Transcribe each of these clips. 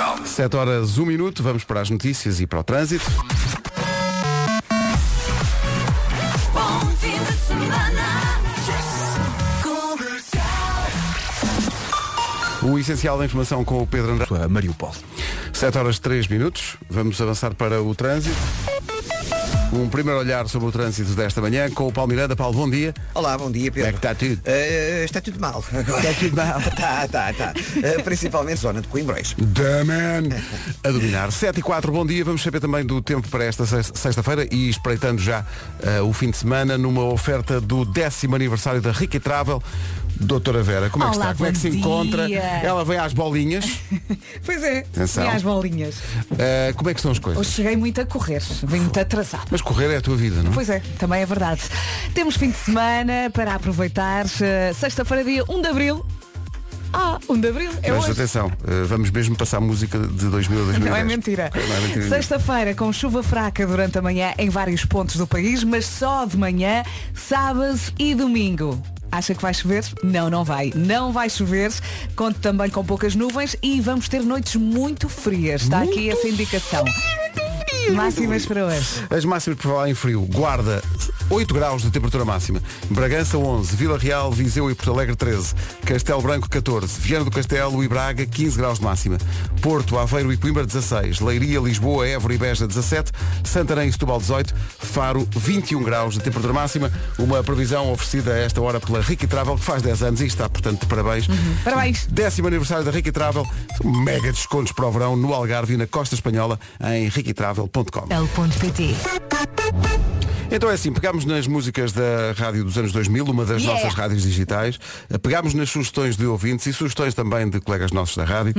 Portugal. 7 horas, 1 minuto, vamos para as notícias e para o trânsito. Bom fim de semana. O essencial da informação com o Pedro Andrade. A Mariupol. 7 horas 3 minutos. Vamos avançar para o trânsito. Um primeiro olhar sobre o trânsito desta manhã com o Paulo Miranda. Paulo, bom dia. Olá, bom dia, Como é Pedro. que está tudo? Eh, está tudo mal. Está tudo mal. Está, está, está. Eh, principalmente zona de Coimbrões. The man. A dominar. 7 e 4, bom dia. Vamos saber também do tempo para esta sex- sexta-feira e espreitando já eh, o fim de semana numa oferta do décimo aniversário da Ricky Travel. Doutora Vera, como é que Olá, está? Como é que se encontra? dia. Ela vem às bolinhas. Pois é, Atenção. e às bolinhas. Eh, como é que estão as coisas? Hoje cheguei muito a correr, vim muito atrasado. Mas correr é a tua vida, não? Pois é, também é verdade. Temos fim de semana para aproveitar. eh, Sexta-feira, dia 1 de Abril. Ah, 1 de Abril, é Mas hoje. atenção, eh, vamos mesmo passar música de 2000 a 2010. Não é mentira. Não é mentira. Sexta-feira com chuva fraca durante a manhã em vários pontos do país, mas só de manhã, sábado e domingo. Acha que vai chover? Não, não vai. Não vai chover. Conto também com poucas nuvens e vamos ter noites muito frias. Está aqui essa indicação. Máximas para hoje. As máximas por falar em frio. Guarda 8 graus de temperatura máxima. Bragança 11. Vila Real, Viseu e Porto Alegre 13. Castelo Branco 14. Viana do Castelo e Braga 15 graus de máxima. Porto, Aveiro e Coimbra 16. Leiria, Lisboa, Évora e Beja 17. Santarém e Setúbal 18. Faro 21 graus de temperatura máxima. Uma previsão oferecida a esta hora pela Ricky Travel que faz 10 anos e está, portanto, de parabéns. Parabéns. Décimo aniversário da Ricky Travel. Mega descontos para o verão no Algarve e na Costa Espanhola em riquitravel.com. L.pt Então é assim, pegámos nas músicas da rádio dos anos 2000, uma das Yeah. nossas rádios digitais, eh, pegámos nas sugestões de ouvintes e sugestões também de colegas nossos da rádio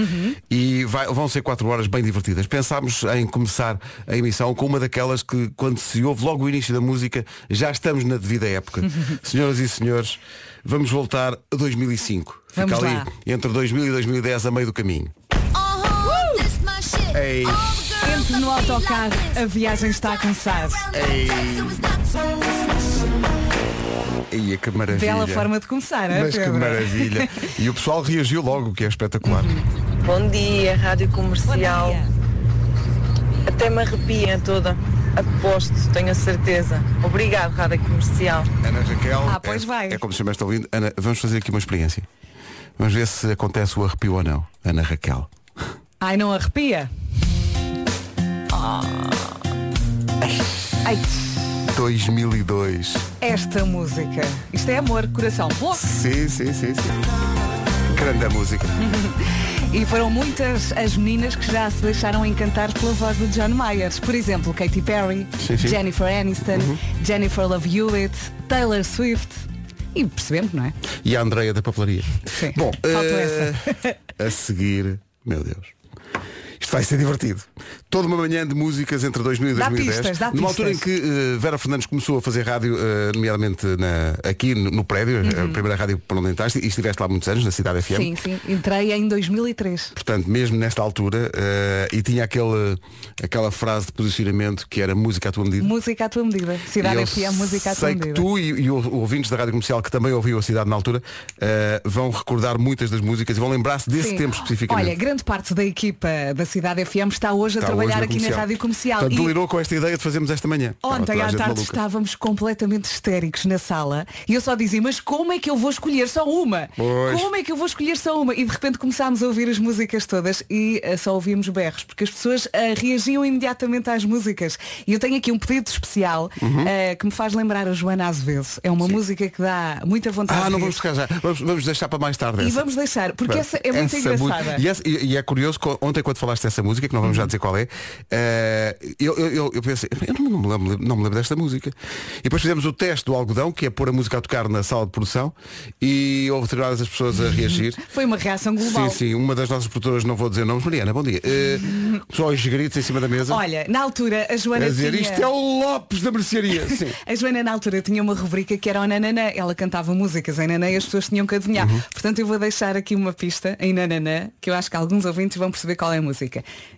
e vai- vão ser quatro horas bem divertidas. Pensámos em começar a emissão com uma daquelas que quando se ouve logo o início da música já estamos na devida época. Senhoras e senhores, vamos voltar a 2005. Vamos Fica ali lá. entre 2000 e 2010 a meio do caminho. Ei. No autocarro, a viagem está a começar. Ei, que maravilha. Bela forma de começar, é, Mas que Pedro? maravilha. E o pessoal reagiu logo, o que é espetacular. Bom dia, Rádio Bom Comercial. dia. Até me arrepia toda. Aposto, tenho a certeza. Obrigado, Rádio Comercial. Ana Raquel. Ah, pois é, vai. É como se chama esta ouvinte. Ana, vamos fazer aqui uma experiência. Vamos ver se acontece o arrepio ou não. Ana Raquel. Ai, não arrepia? Ai, 2002. esta música. Isto é amor, coração. Bloco. Sim, sim, sim, sim. Grande a música. E foram muitas as meninas que já se deixaram encantar pela voz de John Myers. Por exemplo, Katy Perry, Sim, sim. Jennifer Aniston, Jennifer Love Hewitt, Taylor Swift. E percebemos, não é? E a Andreia da papelaria. Sim. Bom, eh, a seguir, meu Deus. Vai ser divertido. Toda uma manhã de músicas entre 2000 e Dá 2010. pistas, dá numa altura em que eh, Vera Fernandes começou a fazer rádio, eh, nomeadamente na- aqui no, no prédio, a primeira rádio por onde entraste, e estiveste lá muitos anos, na cidade FM. Uhum. Sim, sim. Entrei em 2003. Portanto, mesmo nesta altura, eh, e tinha aquele, aquela frase de posicionamento que era música à tua medida. Música à tua medida. Cidade FM, música à tua sei medida. que tu e, e ouvintes da Rádio Comercial que também ouviu a cidade na altura vão recordar muitas das músicas e vão lembrar-se desse Sim. tempo especificamente. Olha, grande parte da equipa da Cidade FM está hoje a Está trabalhar hoje aqui comercial. na Rádio Comercial. Portanto, E delirou com esta ideia de fazermos esta manhã. Ontem à tarde maluca. estávamos completamente histéricos na sala e eu só dizia, mas como é que eu vou escolher só uma? Pois. Como é que eu vou escolher só uma? E de repente começámos a ouvir as músicas todas e eh, só ouvíamos berros, porque as pessoas eh, reagiam imediatamente às músicas. E eu tenho aqui um pedido especial Uhum. eh, que me faz lembrar a Joana Azevedo. É uma música que dá muita vontade Ah, não vamos ficar já. Vamos, vamos deixar para mais tarde. E essa. vamos deixar, porque essa é muito Essa mu- engraçada. E, essa- e- e é curioso, ontem quando falaste dessa música, que não vamos já dizer qual é, eh, eu, eu, eu, pensei, eu não, me lembro, não me lembro desta música. E depois fizemos o teste do algodão, que é pôr a música a tocar na sala de produção, e houve determinadas as pessoas a reagir. Foi uma reação global. Sim, sim, uma das nossas produtoras, não vou dizer nomes, Mariana, bom dia. Uh, só os gritos em cima da mesa. Olha, na altura a Joana a dizer, tinha... isto é o Lopes da mercearia. Sim. A Joana na altura tinha uma rubrica que era o Nananã. Ela cantava músicas em Nanã e as pessoas tinham que adivinhar. Uhum. Portanto, eu vou deixar aqui uma pista em Nananã, que eu acho que alguns ouvintes vão perceber qual é a música.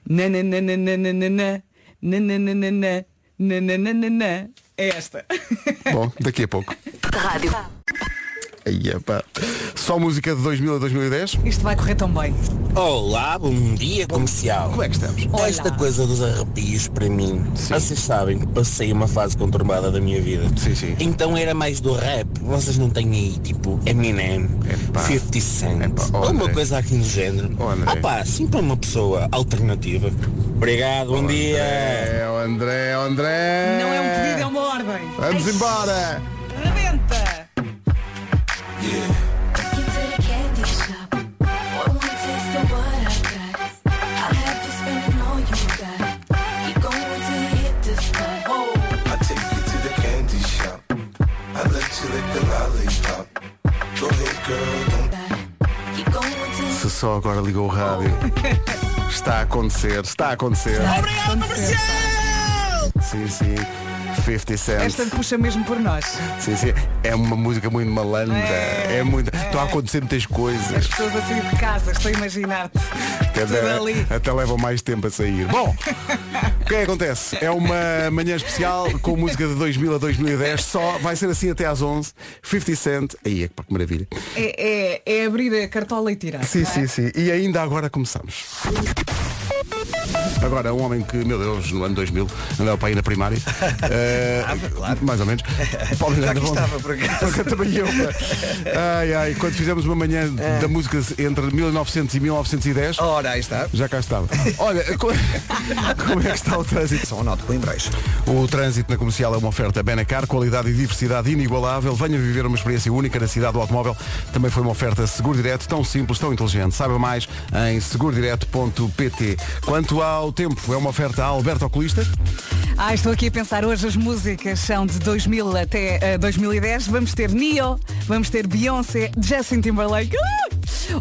Nananana, nananana, nananana. É esta. Bom, daqui a pouco. Rádio. Aí, epá. Só música de 2000 a 2010. Isto vai correr tão bem. Olá, bom dia comercial. Como é que estamos? Olá. Esta coisa dos arrepios para mim, vocês sabem que passei uma fase conturbada da minha vida. Sim, sim. Então era mais do rap. Vocês não têm aí, tipo, Eminem, Epá. 50 Cent, Epá, oh, ou uma André. coisa aqui do género. Oh. Ah pá, assim para uma pessoa alternativa. Obrigado, bom dia. É, o André, o André. Não é um pedido, é uma ordem. Vamos embora. Rebenta! Se só agora ligou o rádio. Está a acontecer, está a acontecer. Sim, sim. 50 Cent. Esta puxa mesmo por nós. Sim, sim. É uma música muito malandra. É, É, muito. Estão a acontecer muitas coisas. As pessoas a sair de casa, estou a imaginar-te. Até, até levam mais tempo a sair. Bom, o que é que acontece? É uma manhã especial com música de 2000 a 2010. Só vai ser assim até às 11. 50 Cent. Aí é que maravilha. É, é, é abrir a cartola e tirar. Sim, é? sim, sim. E ainda agora começamos. Agora, um homem que, meu Deus, no ano 2000 andava para ir na primária. Eh, Mais ou menos. Paulo Já Miranda, bom. estava, por acaso. Também eu. Ai, ai, quando fizemos uma manhã da música entre 1900 e 1910, Ora, aí está. já cá estava. Olha, co- como é que está o trânsito? Só nó de Coimbrões. O trânsito na comercial é uma oferta Benacar, qualidade e diversidade inigualável. Venha viver uma experiência única na cidade do automóvel. Também foi uma oferta Seguro Direto, tão simples, tão inteligente. Saiba mais em segurodireto.pt. Quanto ao tempo, é uma oferta a Alberto Oculista. Ah, estou aqui a pensar, hoje as músicas são de 2000 até eh, 2010. Vamos ter Neo, vamos ter Beyoncé, Justin Timberlake. Ah!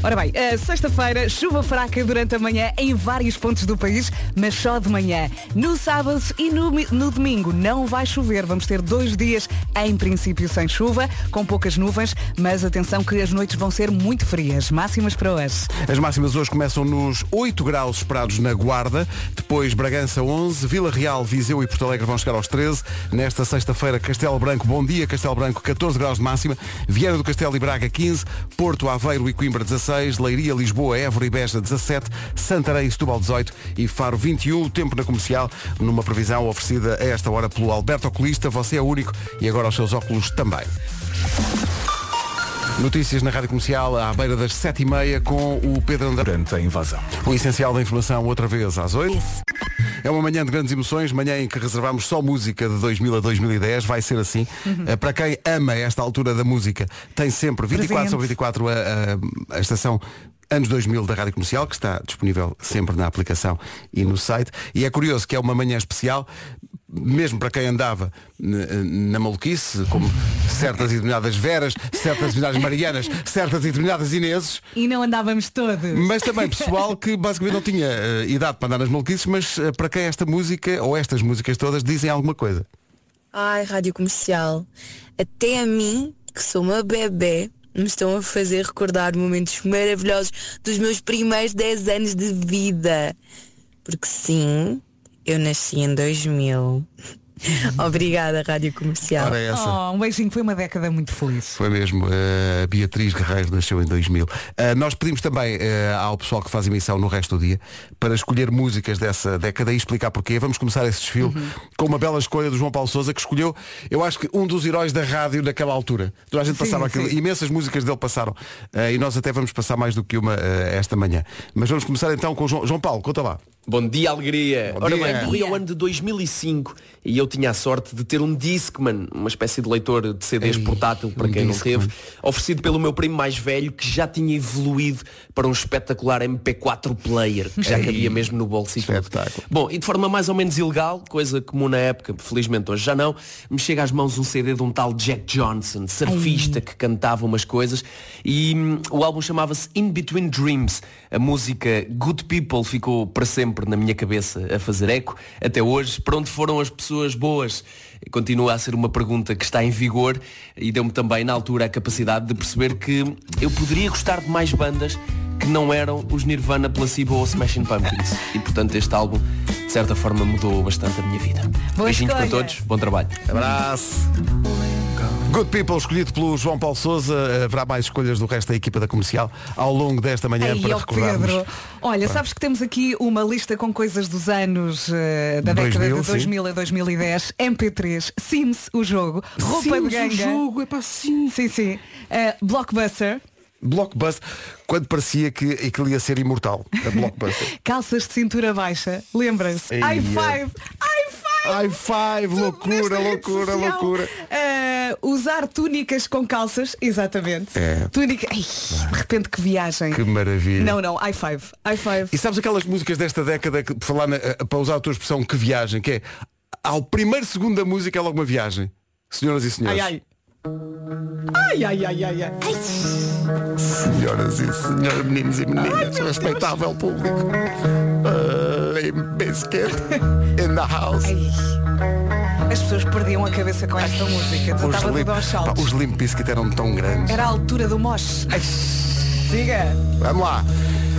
Ora bem, eh, sexta-feira, chuva fraca durante a manhã em vários pontos do país, mas só de manhã. No sábado e no, no domingo não vai chover. Vamos ter dois dias, em princípio, sem chuva, com poucas nuvens, mas atenção que as noites vão ser muito frias. Máximas para hoje. As máximas hoje começam nos 8 graus esperados na Guarda, depois Bragança 11, Vila Real, Viseu e Porto Alegre vão chegar aos 13. Nesta sexta-feira, Castelo Branco, bom dia, Castelo Branco 14 graus de máxima, Viana do Castelo e Braga 15, Porto, Aveiro e Coimbra 16, Leiria, Lisboa, Évora e Beja 17, Santarém e Setúbal 18 e Faro 21. O tempo na comercial, numa previsão oferecida a esta hora pelo Alberto Oculista, você é único e agora os seus óculos também. Notícias na Rádio Comercial à beira das 7h30 com o Pedro André. Durante a invasão. O essencial da informação outra vez às 8. É uma manhã de grandes emoçõões, manhã em que reservamos só música de 2000 a 2010, vai ser assim. Eh, Para quem ama esta altura da música, tem sempre 24 Presente. sobre 24 a, a- a estação Anos 2000 da Rádio Comercial, que está disponível sempre na aplicação e no site. E é curioso que é uma manhã especial, mesmo para quem andava na maluquice, como certas e determinadas Veras, certas e determinadas Marianas, certas e determinadas Ineses, E não andávamos todos. mas também pessoal que basicamente não tinha eh, idade para andar nas maluquices, mas eh, para quem esta música ou estas músicas todas dizem alguma coisa. Ai, rádio comercial. Até a mim, que sou uma bebê, me estão a fazer recordar momentos maravilhosos dos meus primeiros 10 anos de vida. Porque sim, eu nasci em 2000. Obrigada, Rádio Comercial. Ora, essa. Oh, um beijinho, foi uma década muito feliz. Foi mesmo, a Beatriz Guerreiro nasceu em 2000. Eh, nós pedimos também eh, ao pessoal que faz emissão no resto do dia para escolher músicas dessa década e explicar porquê. Vamos começar esse desfile com uma bela escolha do João Paulo Souza que escolheu, eu acho que um dos heróis da rádio naquela altura. Toda a gente Sim, passava aquilo, imensas músicas dele passaram Eh, e nós até vamos passar mais do que uma esta manhã. Mas vamos começar então com o João, João Paulo, conta lá. Bom dia, alegria! Bom Ora dia. bem, corri ao ano de 2005 e eu tinha a sorte de ter um Discman, uma espécie de leitor de CDs Ei, portátil, para um quem não Discman. teve, oferecido pelo meu primo mais velho, que já tinha evoluído para um espetacular MP4 player, que já Ei, cabia mesmo no bolso e espetáculo. Bom, e de forma mais ou menos ilegal, coisa comum na época, felizmente hoje já não, me chega às mãos um CD de um tal Jack Johnson, surfista, que cantava umas coisas, e hum, o álbum chamava-se In Between Dreams. A música Good People ficou para sempre na minha cabeça a fazer eco, até hoje. Para onde foram as pessoas boas? Continua a ser uma pergunta que está em vigor e deu-me também na altura a capacidade de perceber que eu poderia gostar de mais bandas que não eram os Nirvana, Placebo ou Smashing Pumpkins. E portanto este álbum, de certa forma, mudou bastante a minha vida. Boa Beijinhos para escolha. todos, bom trabalho. Abraço. Good People, escolhido pelo João Paulo Souza. Haverá mais escolhas do resto da equipa da comercial ao longo desta manhã Ei, para recordarmos. Pedro, olha, sabes que temos aqui uma lista com coisas dos anos eh, da década 2000, de sim. 2000 a 2010, MP3, Sims, o jogo, roupa Sims, o de ganga. jogo, é para sim. Sim, sim. Eh, Blockbuster, Blockbuster, quando parecia que aquilo ia ser imortal. A Blockbuster. calças de cintura baixa, lembra-se? Eia. i5, i5. High five, loucura, loucura, social. loucura. Eh, usar túnicas com calças, exatamente. É. Túnica. Ai, de repente que viagem. Que maravilha. Não, não, i5. i5. E sabes aquelas músicas desta década que, falar na- eh, para usar a tua expressão que viagem, que é ao primeiro segundo da música é logo uma viagem. Senhoras e senhores. Ai, ai. Ai, ai, ai, ai, ai. Senhoras e senhores, meninos e meninas, respeitável público. Limp Bizkit in the house. As pessoas perdiam a cabeça com esta música. Os Estava Limp, tudo aos pá, os Limp Bizkit eram tão grandes. Era a altura do mosh. Siga. Vamos lá.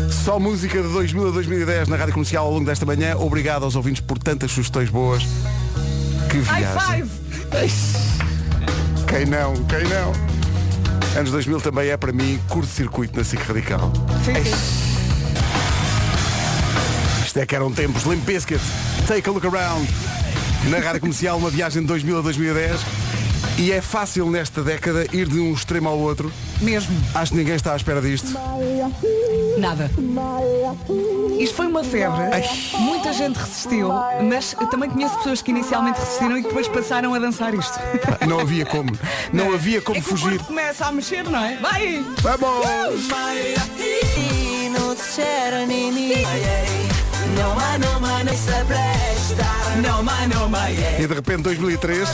Só música de 2000 a 2010 na Rádio Comercial ao longo desta manhã. Obrigado aos ouvintes por tantas sugestões boas. Que High viagem. five. Quem não? Quem não? Anos 2000 também é para mim curto-circuito na SIC Radical. Sim, sim. Isto é que eram tempos. Limp Bizkit. Take a look around. Na Rádio Comercial, uma viagem de 2000 a 2010. E é fácil nesta década ir de um extremo ao outro. Mesmo. Acho que ninguém está à espera disto. Nada. Isto foi uma febre. Muita gente resistiu, mas eu também conheço pessoas que inicialmente resistiram e que depois passaram a dançar isto. Não havia como. Não havia como é que o fugir. corpo começa a mexer, não é? Vai! Vamos! Não, não, mãe. E de repente 2003.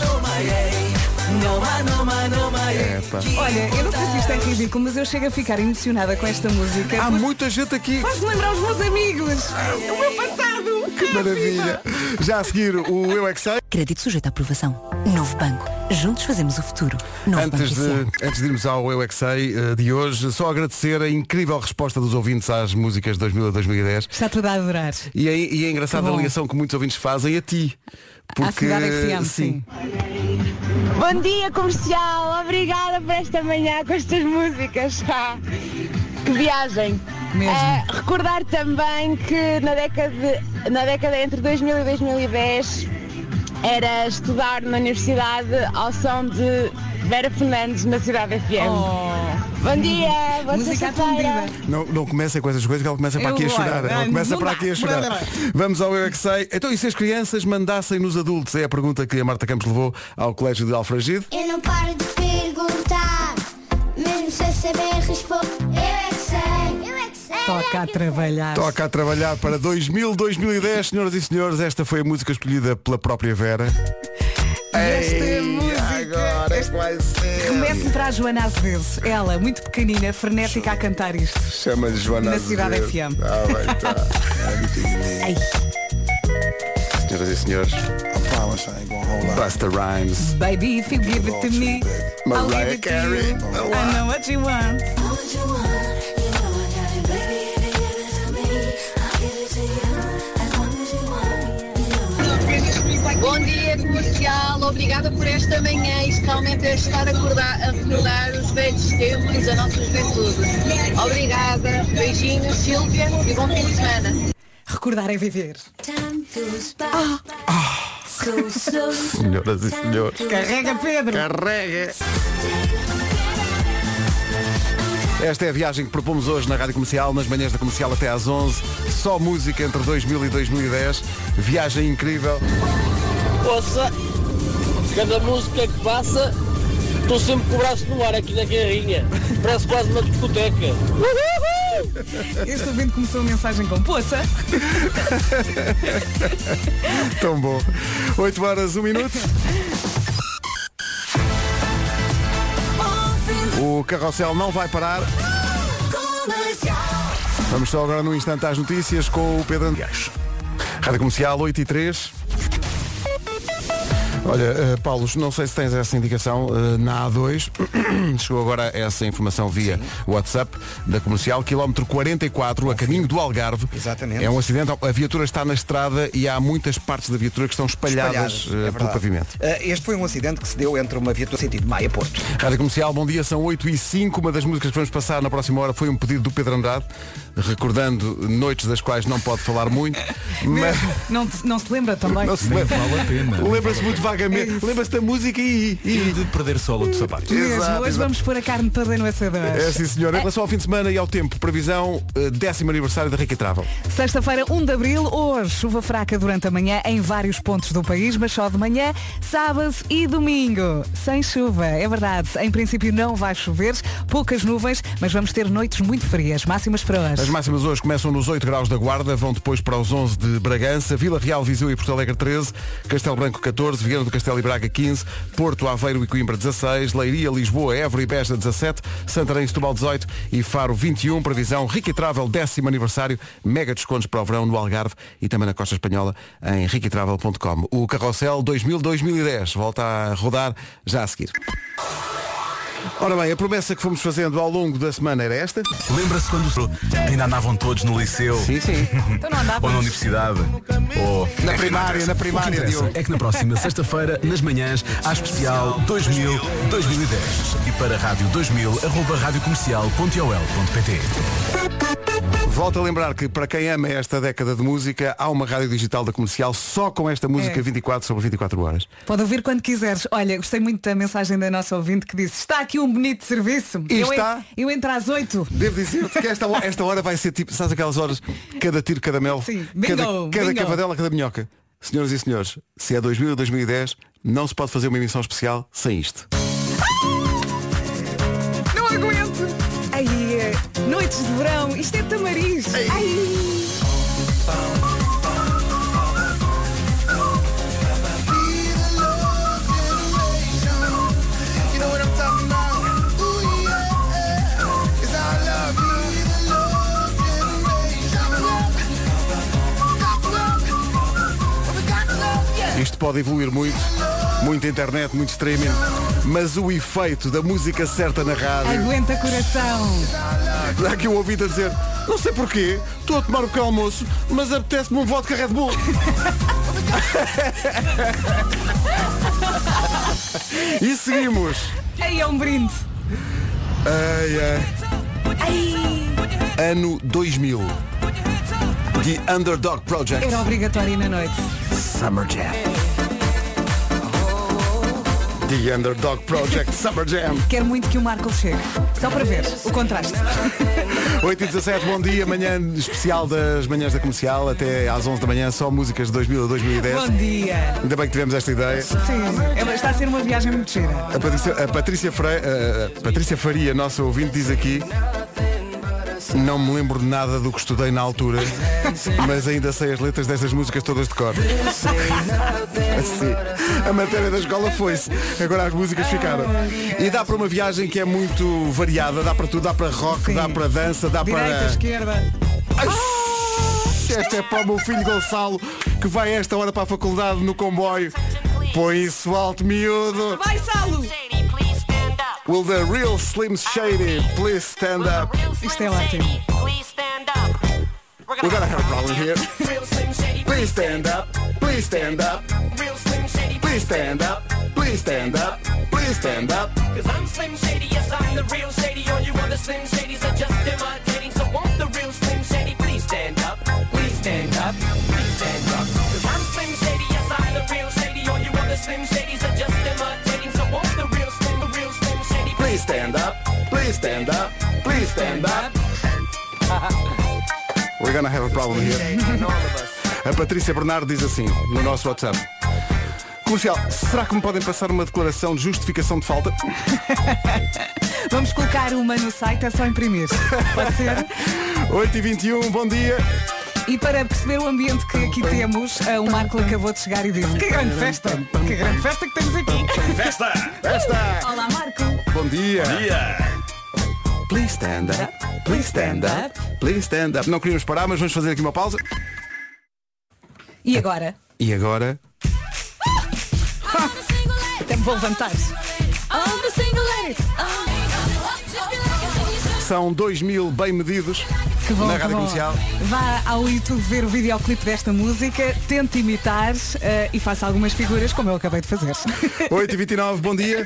É, pá. Olha, eu não sei se isto é ridículo, mas eu chego a ficar emocionada com esta música. Há muita gente aqui. Faz-me lembrar os meus amigos. O meu passado. Que maravilha. Já a seguir o Eu é que sei. Crédito sujeito à aprovação. Novo banco. Juntos fazemos o futuro. Novo Antes banco de, antes de irmos ao Eu é que sei eh, de hoje, só agradecer a incrível resposta dos ouvintes às músicas de 2000 a 2010. Está tudo a adorar. E é, e é engraçada a ligação que muitos ouvintes fazem a ti. À cidade FM, sim. Bom dia comercial, obrigada por esta manhã com estas músicas. Que viagem. Mesmo. Ah, recordar também que na década, de- na década entre 2000 e 2010 era estudar na universidade ao som de Vera Fernandes na Cidade FM. Bom dia, boa Oh. Música sexta-feira. atendida. Não, não comecem com essas coisas que ela começa para aqui a chorar. Ela começa para aqui a chorar. Vamos ao Eu é que sei. Então, e se as crianças mandassem nos adultos? É a pergunta que a Marta Campos levou ao Colégio de Alfragide. Eu não paro de perguntar, mesmo sem saber responder. Toca a trabalhar. Toca a trabalhar para 2000, 2010, senhoras e senhores. Esta foi a música escolhida pela própria Vera. Esta Ei, música agora é que vai ser. remete-me para a Joana Azevedo. Ela, muito pequenina, frenética a cantar isto. Chama-lhe Joana Na Cidade Azevedo. FM. Ah, bem, tá. Ai. Senhoras e senhores, Busta Rhymes. Baby, if you give it to me, I'll give Mariah it to Carey. you. I know what you want. Dia comercial, obrigada por esta manhã. Isto realmente é estar a recordar, a recordar os velhos tempos, a nossa juventude. Obrigada, beijinhos, Silvia e bom fim de semana. Recordar é viver. Senhoras e senhores. Carrega, Pedro. Carrega. Esta é a viagem que propomos hoje na Rádio Comercial, nas manhãs da Comercial até às 11. Só música entre 2000 e 2010. Viagem incrível. Poça, cada música que passa, estou sempre com o braço no ar aqui na guerrinha. Parece quase uma discoteca. Este ouvinte começou a mensagem com poça. Tão bom. 8 horas, 1 minuto. O carrossel não vai parar. Vamos só agora num instante às notícias com o Pedro Andrés. Rádio Comercial 8 e 3. Olha, eh, Paulo, não sei se tens essa indicação eh, na A2. Chegou agora essa informação via WhatsApp da comercial, quilómetro 44, a caminho do Algarve. Exatamente. É um acidente, a viatura está na estrada e há muitas partes da viatura que estão espalhadas, Espalhadas, eh, é pelo pavimento. Este foi um acidente que se deu entre uma viatura sentido Maia-Porto. Rádio Comercial, bom dia, são 8 e 5 Uma das músicas que vamos passar na próxima hora foi um pedido do Pedro Andrade Recordando noites das quais não pode falar muito Mas Não, não se lembra também? não se lembra Vale a pena. Lembra-se muito vagamente Lembra-se da música e... E de perder solo de sapatos. Mesmo, Exato, hoje exato. vamos pôr a carne toda no assador. É sim senhor, em relação ao fim de semana e ao tempo Previsão, eh, décimo aniversário da Rica Travel Sexta-feira, 1 de Abril, hoje chuva fraca durante a manhã em vários pontos do país, mas só de manhã, sábado e domingo. Sem chuva, é verdade. Em princípio não vai chover, poucas nuvens, mas vamos ter noites muito frias. Máximas para hoje. As máximas hoje começam nos 8 graus da Guarda, vão depois para os 11 de Bragança, Vila Real, Viseu e Porto Alegre 13, Castelo Branco 14, Viana do Castelo e Braga 15, Porto, Aveiro e Coimbra 16, Leiria, Lisboa, Évora e Beja 17, Santarém e Setúbal 18 e Faro 21, previsão Ricky Travel, décimo aniversário, mega descontos para o verão no Algarve e também na Costa Espanhola em riquitravel.com. O Carrossel 2000-2010 volta a rodar já a seguir. Ora bem, a promessa que fomos fazendo ao longo da semana era esta. Lembra-se quando ainda andavam todos no liceu? Sim, sim. Então não andava. Ou na universidade? Ou... Na É primária, na primária, O que interessa Diogo. é que na próxima sexta-feira, nas manhãs, há especial 2000-2010. E para rádio 2000, arroba radiocomercial.ol.pt Volto a lembrar que para quem ama esta década de música, há uma rádio digital da comercial só com esta música É. 24 sobre 24 horas. Pode ouvir quando quiseres. Olha, gostei muito da mensagem da nossa ouvinte que disse está aqui um bonito serviço. E eu, en- está. eu entro às 8. Devo dizer-te que esta, esta hora vai ser tipo, sabes aquelas horas, cada tiro, cada mel, Sim, bingo, cada, cada bingo. cavadela, cada minhoca. Senhoras e senhores, se é 2000 ou 2010, não se pode fazer uma emissão especial sem isto. Não aguento. Ai, eh, noites de verão, isto é tamariz. Ai. Pode evoluir muito, muita internet, muito streaming, mas o efeito da música certa na rádio. Aguenta coração. Dá aqui um ouvido a dizer, não sei porquê, estou a tomar o pequeno almoço, mas apetece-me um vodka Red Bull. e seguimos. Aí é um brinde. Ai, ai. Ano 2000. The Underdog Project. Era obrigatório na noite. Summer Jam. The Underdog Project Summer Jam. Quero muito que o Marco chegue. Só para ver o contraste. 8 e 17, bom dia, manhã especial das manhãs da comercial, até às 11 da manhã, só músicas de 2000 a 2010. Bom dia. Ainda bem que tivemos esta ideia. Sim, é- está a ser uma viagem muito gira. A Patrícia, a Patrícia, Fre- a Patrícia Faria, nossa ouvinte, diz aqui Não me lembro de nada do que estudei na altura Mas ainda sei as letras dessas músicas todas de cor. Assim, A matéria da escola foi-se. Agora as músicas ficaram. E dá para uma viagem que é muito variada. Dá para tudo, dá para rock, dá para dança Dá Direita, para... esquerda. Esta é para o meu filho Gonçalo Que vai a esta hora para a faculdade no comboio. Põe isso alto, miúdo. Vai, Salo! Will the real Slim Shady please stand up? Isto é ótimo. We're gonna have a problem here. Please stand up. Please stand up. Please stand up. Please stand up. Please stand up. Cause I'm Slim Shady, yes I'm the real Shady All you other Slim Shadys are just imitating So won't the real Slim Shady please stand up Please stand up, please stand up Cause I'm Slim Shady, yes I'm the real Shady All you other Slim Shadys are just stand up. Please stand up. Please stand up. We're gonna have a problem here. A Patrícia Bernardo diz assim, no nosso WhatsApp. Comercial, será que me podem passar uma declaração de justificação de falta? Vamos colocar uma no site, é só imprimir. Pode ser? 8h21, bom dia. E para perceber o ambiente que aqui temos, o Marco acabou de chegar e disse Que grande festa! Que grande festa que temos aqui! Festa! Festa! Olá, Marco! Bom dia. Please stand up. Please stand up. Please stand up. Não queríamos parar, mas vamos fazer aqui uma pausa. E agora? E agora? Vou levantar. All the single ladies. São 2 mil bem medidos Que bom, na Rádio bom. Comercial. Vá ao YouTube ver o videoclipe desta música, tente imitar eh, e faça algumas figuras como eu acabei de fazer. 8h29, bom dia.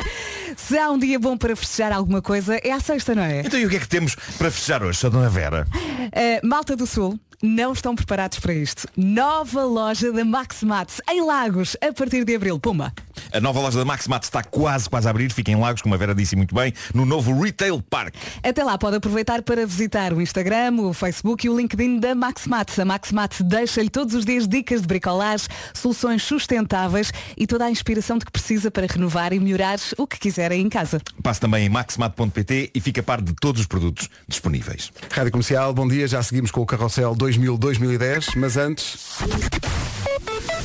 Se há um dia bom para festejar alguma coisa, é à sexta, não é? Então e o que é que temos para fechar hoje, Sra. Dona Vera? Uh, Malta do Sul, não estão preparados para isto. Nova loja da Max Mats em Lagos, a partir de abril. Puma. A nova loja da Maximat está quase, quase a abrir. Fica em Lagos, como a Vera disse muito bem, no novo Retail Park. Até lá pode aproveitar para visitar o Instagram, o Facebook e o LinkedIn da Max Mats. A Max Mats deixa-lhe todos os dias dicas de bricolagem, soluções sustentáveis e toda a inspiração de que precisa para renovar e melhorar o que quiser aí em casa. Passe também em maximat.pt e fica a par de todos os produtos disponíveis. Rádio Comercial, bom dia. Já seguimos com o Carrossel 2000-2010, mas antes...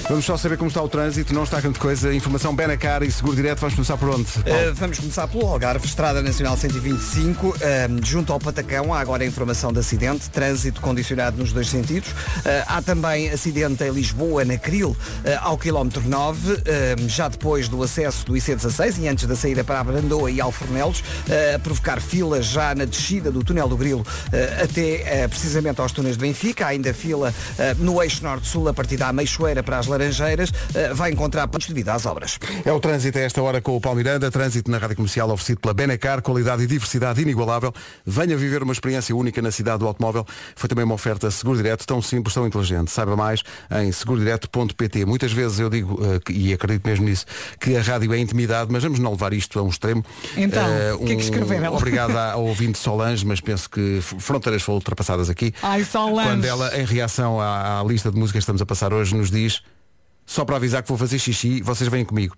Vamos só saber como está o trânsito, não está grande coisa. Informação Benacar e Seguro Direto, vamos começar por onde? Uh, vamos começar pelo Algarve, Estrada Nacional 125, uh, junto ao Patacão. Há agora a informação de acidente, trânsito condicionado nos dois sentidos. Uh, há também acidente em Lisboa, na Cril, uh, ao quilómetro 9, uh, já depois do acesso do IC16 e antes da saída para a Brandoa e Alfornelos, a provocar filas já na descida do túnel do Grilo até precisamente aos túneis de Benfica. Há ainda fila no eixo norte-sul, a partir da Meixoeira para as Laranjeiras. Uh, vai encontrar pontos devido às obras. É o trânsito a esta hora com o Paulo Miranda, trânsito na Rádio Comercial oferecido pela Benacar, qualidade e diversidade inigualável. Venha viver uma experiência única na cidade do automóvel. Foi também uma oferta Seguro Direto, tão simples, tão inteligente. Saiba mais em segurodireto.pt. Muitas vezes eu digo, eh, e acredito mesmo nisso, que a rádio é intimidade, mas vamos não levar isto a um extremo. Então, Eh, o que é que um- escreveram? Obrigado ao ouvinte Solange, mas penso que fronteiras foram ultrapassadas aqui. Ai, Solange. Quando ela, em reação à, à lista de músicas que estamos a passar hoje, nos diz só para avisar que vou fazer xixi, vocês vêm comigo.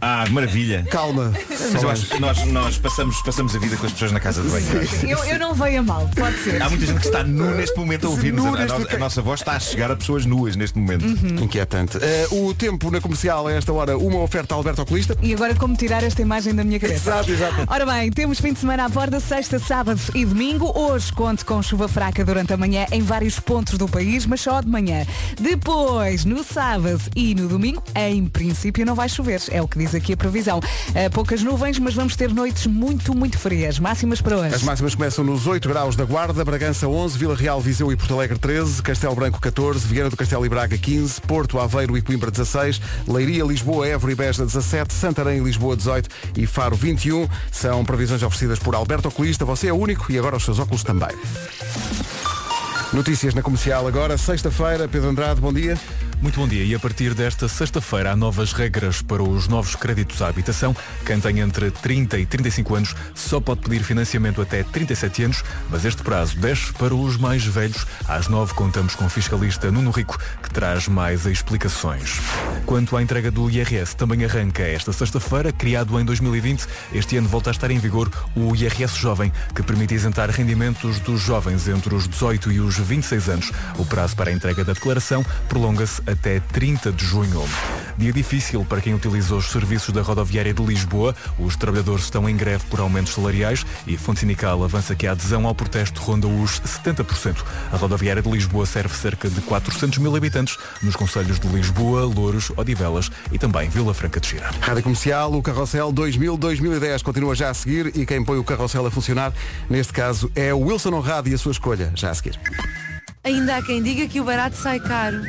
Ah, maravilha. Calma. Mas eu acho que nós, nós passamos, passamos a vida com as pessoas na casa de banho. eu acho. Eu, eu não veio a mal, pode ser. Há muita gente que está nu neste momento a ouvir-nos. A, no- a nossa voz está a chegar a pessoas nuas neste momento. Uhum. Inquietante. Eh, o tempo na comercial a esta hora, uma oferta a Alberto Oculista. E agora como tirar esta imagem da minha cabeça? Exato, exato. Ora bem, temos fim de semana à borda, sexta, sábado e domingo. Hoje conto com chuva fraca durante a manhã em vários pontos do país, mas só de manhã. Depois, no sábado e no domingo, em princípio não vai chover. É o que diz aqui a previsão. Eh, poucas nuvens, mas vamos ter noites muito, muito frias. Máximas para hoje. As máximas começam nos 8 graus da Guarda, Bragança 11, Vila Real, Viseu e Porto Alegre 13, Castelo Branco 14, Viana do Castelo e Braga 15, Porto, Aveiro e Coimbra 16, Leiria, Lisboa, Évora e Beja 17, Santarém e Lisboa 18 e Faro 21. São previsões oferecidas por Alberto Oculista. Você é único e agora os seus óculos também. Notícias na comercial agora, sexta-feira. Pedro Andrade, bom dia. Muito bom dia. E a partir desta sexta-feira há novas regras para os novos créditos à habitação. Quem tem entre 30 e 35 anos só pode pedir financiamento até 37 anos, mas este prazo desce para os mais velhos. Às 9 contamos com o fiscalista Nuno Rico, que traz mais explicações. Quanto à entrega do IRS, também arranca esta sexta-feira, criado em 2020. Este ano volta a estar em vigor o IRS Jovem, que permite isentar rendimentos dos jovens entre os 18 e os 26 anos. O prazo para a entrega da declaração prolonga-se até 30 de junho. Dia difícil para quem utiliza os serviços da rodoviária de Lisboa. Os trabalhadores estão em greve por aumentos salariais e a Fonte Sindical avança que a adesão ao protesto ronda os 70%. A rodoviária de Lisboa serve cerca de 400 mil habitantes nos concelhos de Lisboa, Louros, Odivelas e também Vila Franca de Xira. Rádio Comercial, o Carrossel 2000-2010 continua já a seguir e quem põe o Carrossel a funcionar, neste caso, é o Wilson Honrado e a sua escolha, já a seguir. Ainda há quem diga que o barato sai caro.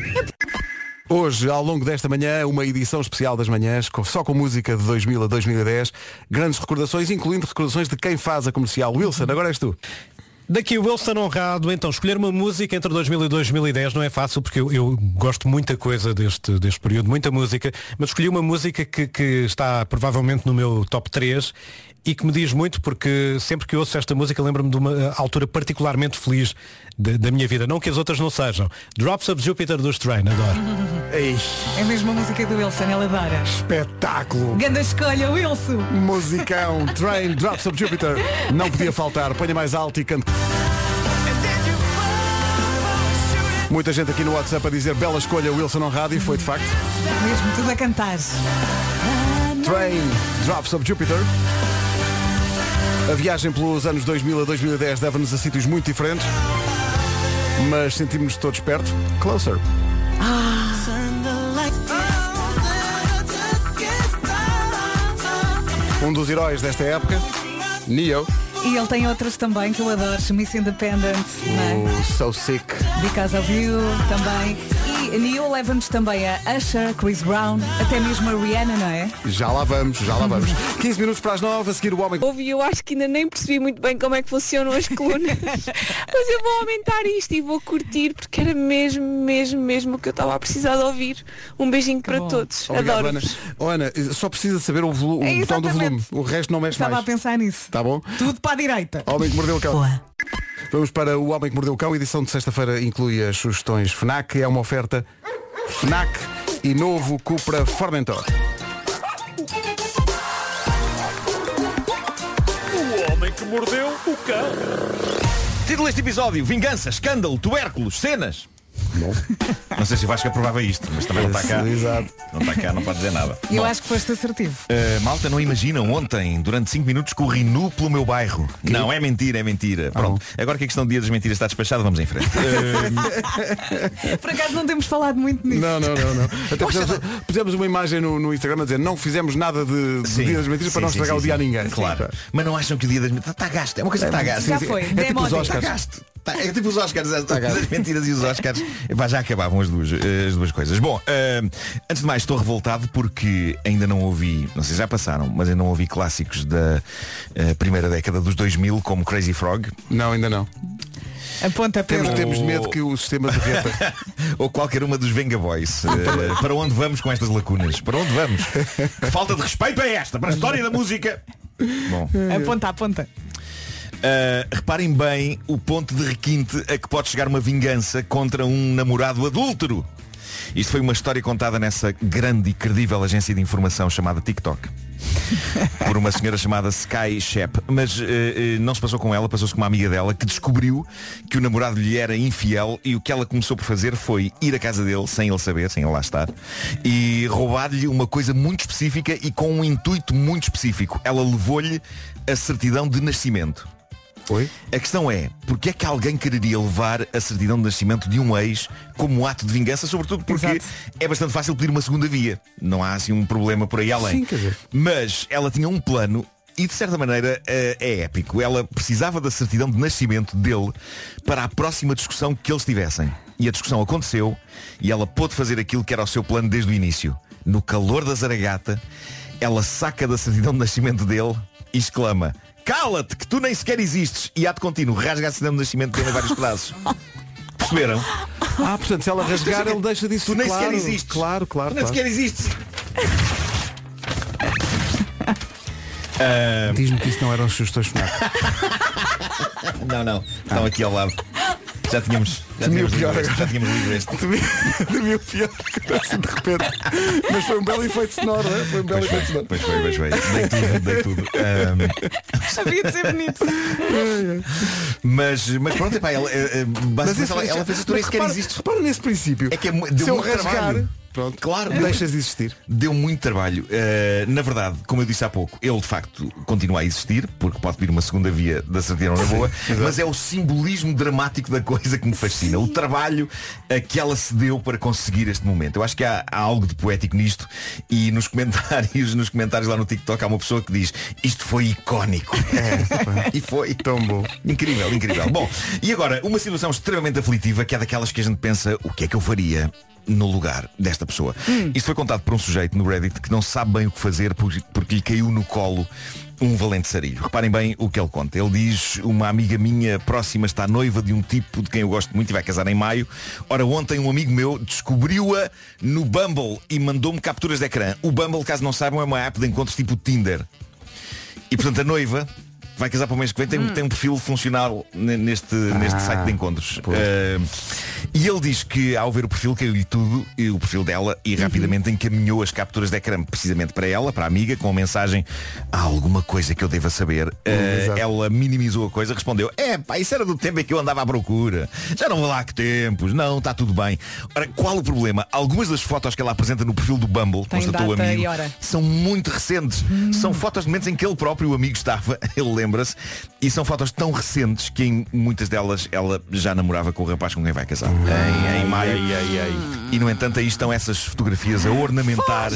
Hoje, ao longo desta manhã, uma edição especial das manhãs, só com música de 2000 a 2010, grandes recordações, incluindo recordações de quem faz a comercial. Wilson, agora és tu. Daqui o Wilson Honrado, então escolher uma música entre 2000 e 2010 não é fácil porque eu, eu gosto muita coisa deste, deste período, muita música, mas escolhi uma música que, que está provavelmente no meu top 3 e que me diz muito porque sempre que ouço esta música lembro-me de uma eh, altura particularmente feliz da, da minha vida, não que as outras não sejam. Drops of Jupiter dos Train, adoro. É mesmo a música do Wilson, ela adora. Espetáculo! Ganda escolha, Wilson! Musicão, Train, Drops of Jupiter. Não podia faltar. Ponha mais alto e cante. Muita gente aqui no WhatsApp a dizer bela escolha Wilson Honrado e foi de facto. Mesmo tudo a cantar. Train, Drops of Jupiter. A viagem pelos anos 2000 a 2010 leva-nos a sítios muito diferentes, mas sentimos-nos todos perto. Closer. Um dos heróis desta época, Neo. E ele tem outras também que eu adoro. Miss Independent, não é? O So Sick. Because of You também. E Neo leva-nos também a Usher, Chris Brown, até mesmo a Rihanna, não é? Já lá vamos, já lá vamos. 15 minutos para as 9, a seguir o homem. Ouvi, eu acho que ainda nem percebi muito bem como é que funcionam as colunas. Mas eu vou aumentar isto e vou curtir porque era mesmo, mesmo, mesmo o que eu estava a precisar de ouvir. Um beijinho para todos. Obrigado, Ana. Adoro-vos. Oh, Ana, só precisa saber o, volu- o É, botão do volume. O resto não mexe Estava mais. a pensar nisso. Tá bom? Tudo para a direita. Homem que mordeu o cão. Vamos para o Homem que Mordeu o Cão. A edição de sexta-feira inclui as sugestões FNAC. É uma oferta FNAC e novo Cupra Formentor. O homem que mordeu o cão. Título deste episódio, vingança, escândalo, tubérculos, cenas. Não sei se o Vasco aprovava isto, mas também não está cá. Exato. Não está cá, não pode dizer nada. Eu Bom, acho que foste assertivo. Uh, malta, não imaginam, ontem, durante 5 minutos, corri nu pelo meu bairro. Não, é mentira, é mentira. Pronto, agora que a questão do dia das mentiras está despachada, vamos em frente. Uh, Por acaso não temos falado muito nisso. Não, não, não, não. Até pusemos, pusemos uma imagem no, no Instagram a dizer não fizemos nada de, de Sim. dia das mentiras para Sim, não sim, estragar sim, o dia a sim. ninguém. Claro. Mas não acham que o dia das mentiras está gasto? É uma coisa que está gasto. Já foi, É tipo os. Oscars. Está gasto. É tipo os Oscars, as, as mentiras e os Oscars. Epá, já acabavam as duas, as duas coisas. Bom, eh, antes de mais estou revoltado porque ainda não ouvi, não sei se já passaram, mas ainda não ouvi clássicos da eh, primeira década dos 2000 como Crazy Frog. Não, ainda não. Aponta Temos, Pedro. temos medo que o sistema derreta. Ou qualquer uma dos Venga Boys. Eh, para onde vamos com estas lacunas? Para onde vamos? Que falta de respeito é esta? Para a história da música. Bom. Aponta, aponta. Uh, reparem bem o ponto de requinte a que pode chegar uma vingança contra um namorado adúltero. Isto foi uma história contada nessa grande e credível agência de informação chamada TikTok. Por uma senhora chamada Sky Shep. Mas uh, uh, não se passou com ela, passou-se com uma amiga dela que descobriu que o namorado lhe era infiel e o que ela começou por fazer foi ir à casa dele, sem ele saber, sem ele lá estar, e roubar-lhe uma coisa muito específica e com um intuito muito específico. Ela levou-lhe a certidão de nascimento. Oi? A questão é, porque é que alguém quereria levar a certidão de nascimento de um ex como ato de vingança, sobretudo porque Exato. é bastante fácil pedir uma segunda via. Não há assim um problema por aí além. Sim, quer dizer. Mas ela tinha um plano e de certa maneira eh, é épico. Ela precisava da certidão de nascimento dele para a próxima discussão que eles tivessem. E a discussão aconteceu e ela pôde fazer aquilo que era o seu plano desde o início. No calor da zaragata, ela saca da certidão de nascimento dele e exclama Cala-te, que tu nem sequer existes E ato contínuo, rasga a certidão de nascimento dele em vários pedaços Perceberam? Ah, portanto, se ela rasgar, ele deixa disso. Tu nem claro, sequer existes Claro, claro. Tu nem claro. sequer existes Ah, Diz-me que isso não eram sugestões FNAC. Não, não, estão aqui ao lado Já tínhamos Temi o tínhamos pior este, agora. já tínhamos lido este Temi o pior assim de repente. Mas foi um belo efeito sonoro, é? Foi um belo Pois efeito sonoro. pois foi, pois foi Dei tudo, dei tudo Havia de ser bonito. Mas, mas pronto, epá, ela, eh, eh, basicamente ela, ela fez isto, tu nem mas sequer repara, existes repara nesse princípio. É que é, deu Se eu muito rasgar, trabalho. pronto, Claro, deixas de existir. Deu muito trabalho. Uh, na verdade, como eu disse há pouco, ele de facto continua a existir, porque pode pedir uma segunda via da certidão na boa, mas é o simbolismo dramático da coisa que me fascina. O trabalho a que ela se deu para conseguir este momento. Eu acho que há, há algo de poético nisto e nos comentários, nos comentários lá no TikTok há uma pessoa que diz isto foi icónico. e foi. Tão bom. Incrível, incrível. Bom, e agora, uma situação extremamente aflitiva que é daquelas que a gente pensa o que é que eu faria no lugar desta pessoa. Isto foi contado por um sujeito no Reddit que não sabe bem o que fazer porque, porque lhe caiu no colo um valente sarilho. Reparem bem o que ele conta. Ele diz, uma amiga minha próxima está noiva de um tipo de quem eu gosto muito e vai casar em maio. Ora, ontem um amigo meu descobriu-a no Bumble e mandou-me capturas de ecrã. O Bumble, caso não saibam, é uma app de encontros tipo Tinder. E portanto a noiva vai casar para o mês que vem, tem, tem um perfil funcional ne- neste, neste site de encontros. Eh, e ele diz que ao ver o perfil caiu-lhe tudo, e o perfil dela, e rapidamente encaminhou as capturas de ecrã precisamente para ela, para a amiga, com a mensagem há alguma coisa que eu deva saber. Exato. ela minimizou a coisa, respondeu, é pá, isso era do tempo em que eu andava à procura. Já não vou lá há que tempos, não, está tudo bem. Ora, qual o problema? Algumas das fotos que ela apresenta no perfil do Bumble, Tem constatou o amigo, são muito recentes. São fotos de momentos em que ele próprio o amigo estava, ele lembra-se, e são fotos tão recentes que em muitas delas ela já namorava com o rapaz com quem vai casar. Em, em maio. E no entanto aí estão essas fotografias a ornamentar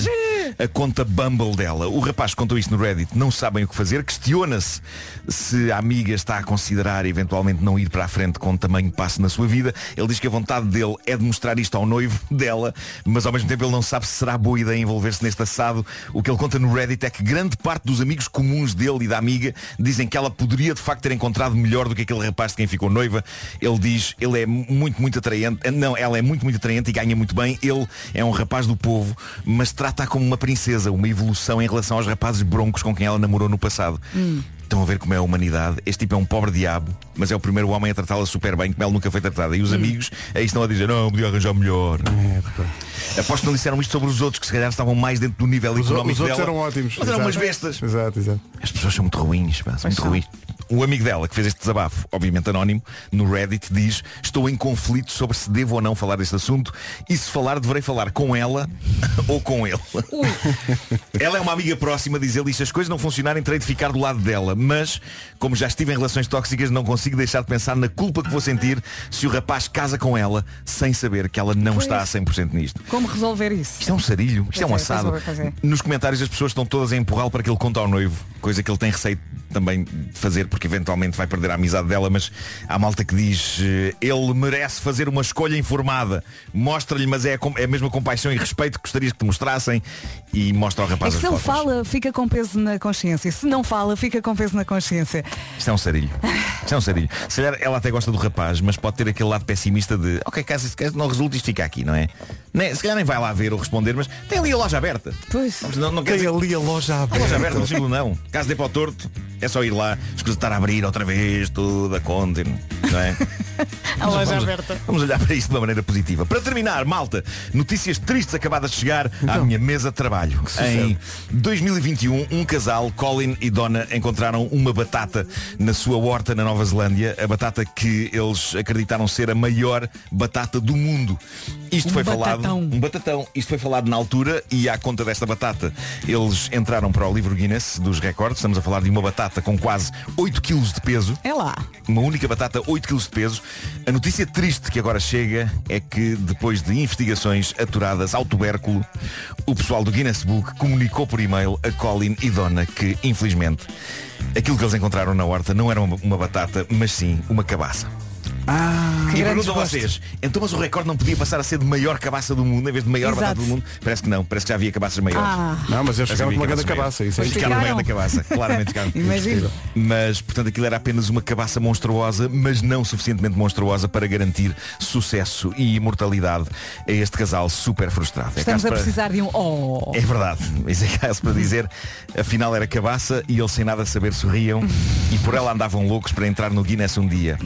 a conta Bumble dela. O rapaz contou isto no Reddit, não sabem o que fazer, questiona-se se a amiga está a considerar eventualmente não ir para a frente com tamanho passo na sua vida. Ele diz que a vontade dele é de mostrar isto ao noivo dela, mas ao mesmo tempo ele não sabe se será boa ideia envolver-se neste assado. O que ele conta no Reddit é que grande parte dos amigos comuns dele e da amiga dizem que ela poderia de facto ter encontrado melhor do que aquele rapaz de quem ficou noiva. Ele diz, ele é muito, muito atraente. Não, ela é muito, muito atraente e ganha muito bem. Ele é um rapaz do povo, mas trata-a como uma princesa, uma evolução em relação aos rapazes broncos com quem ela namorou no passado. Estão a ver como é a humanidade. Este tipo é um pobre diabo, mas é o primeiro homem a tratá-la super bem, como ela nunca foi tratada. E os amigos aí estão a dizer, não, podia arranjar melhor. Aposto que não disseram isto sobre os outros, que se calhar estavam mais dentro do nível Os, económico os outros dela. eram ótimos. Mas eram Exato. umas bestas. Exato, exato. As pessoas são muito ruins, pá, são muito são. ruins. O amigo dela que fez este desabafo, obviamente anónimo, no Reddit diz Estou em conflito sobre se devo ou não falar deste assunto e se falar deverei falar com ela ou com ele. ela é uma amiga próxima, diz ele, e se as coisas não funcionarem terei de ficar do lado dela. Mas, como já estive em relações tóxicas, não consigo deixar de pensar na culpa que vou sentir se o rapaz casa com ela sem saber que ela não Pois. está a 100% nisto. Como resolver isso? Isto é um sarilho, isto é um é, assado. pois é, é. Nos comentários as pessoas estão todas a empurrá-lo para que ele conte ao noivo, coisa que ele tem receio também de fazer, porque eventualmente vai perder a amizade dela, mas há malta que diz eh, ele merece fazer uma escolha informada. Mostra-lhe, mas é a, é a mesma compaixão e respeito que gostarias que te mostrassem e mostra ao É rapaz as se ele fotos. fala, fica com peso na consciência. Se não fala, fica com peso na consciência. Isto é um sarilho. Isto é um sarilho. Se calhar ela até gosta do rapaz, mas pode ter aquele lado pessimista de ok, caso caso não resulte, isto fica aqui, não é? Nem- se calhar nem vai lá ver ou responder, mas tem ali a loja aberta. Pois. Não, não Tem dizer- ali a loja A aberta. loja aberta, não digo não. Caso dê para o torto, é só ir lá, estar a abrir outra vez tudo a conta, não é? A loja vamos, aberta. Vamos olhar para isto de uma maneira positiva. Para terminar, malta, notícias tristes acabadas de chegar à minha mesa de trabalho. Em 2021, um casal, Colin e Donna, encontraram uma batata na sua horta na Nova Zelândia. A batata que eles acreditaram ser a maior batata do mundo. Isto Um foi batatão. falado. Um batatão. Isto foi falado na altura e à conta desta batata eles entraram para o livro Guinness dos recordes. Estamos a falar de uma batata com quase 8 kg de peso. É lá. Uma única batata, 8 kg de peso. A notícia triste que agora chega é que depois de investigações aturadas ao tubérculo, o pessoal do Guinness Book comunicou por e-mail a Colin e Donna que, infelizmente, aquilo que eles encontraram na horta não era uma, uma batata, mas sim uma cabaça. Ah, E pergunto a vocês, então mas o recorde não podia passar a ser de maior cabaça do mundo em vez de maior Exato. batata do mundo? Parece que não, parece que já havia cabaças maiores. Ah. Não, mas eles Já ficaram com uma grande cabaça, isso é. Ficaram da incrível. cabaça, claramente ficaram. Imagino. Mas, portanto, aquilo era apenas uma cabaça monstruosa, mas não suficientemente monstruosa para garantir sucesso e imortalidade a este casal super frustrado. É Estamos caso a para- precisar de um oh. é verdade, isso é caso para dizer Afinal era cabaça e eles sem nada saber sorriam E por ela andavam loucos para entrar no Guinness um dia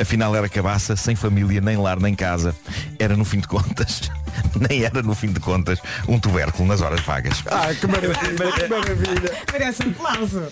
Afinal era cabaça, sem família, nem lar, nem casa. Era no fim de contas Nem era no fim de contas Um tubérculo nas horas vagas. Ah, que maravilha, que maravilha. Merece um aplauso.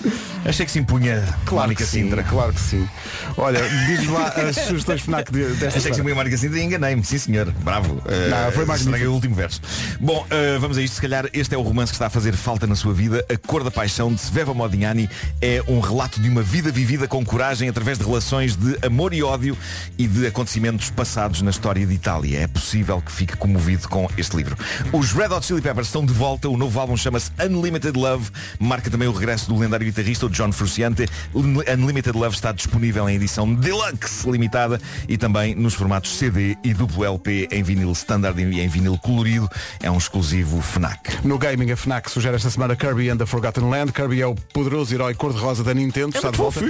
Achei que se impunha Claro Mónica que sim, Sintra. claro que sim. Olha, diz lá as sugestões FNAC de- desta Achei que se semana. impunha Mónica Sintra e enganei-me, sim senhor. Bravo. Uh, Não, foi estraguei o último verso. Bom, uh, vamos a isto. Se calhar este é o romance que está a fazer falta na sua vida. A Cor da Paixão de Sveva Modignani É um relato de uma vida vivida com coragem Através de relações de amor e ódio E de acontecimentos passados na história de Itália É possível que fique comovido com este livro Os Red Hot Chili Peppers estão de volta O novo álbum chama-se Unlimited Love Marca também o regresso do lendário guitarrista o John Frusciante Unlimited Love está disponível em edição Deluxe limitada E também nos formatos CD e duplo LP Em vinil standard e em vinil colorido É um exclusivo FNAC No gaming, a FNAC sugere esta semana Kirby and the Forgotten Land. Kirby é o poderoso herói cor-de-rosa da Nintendo. está de volta.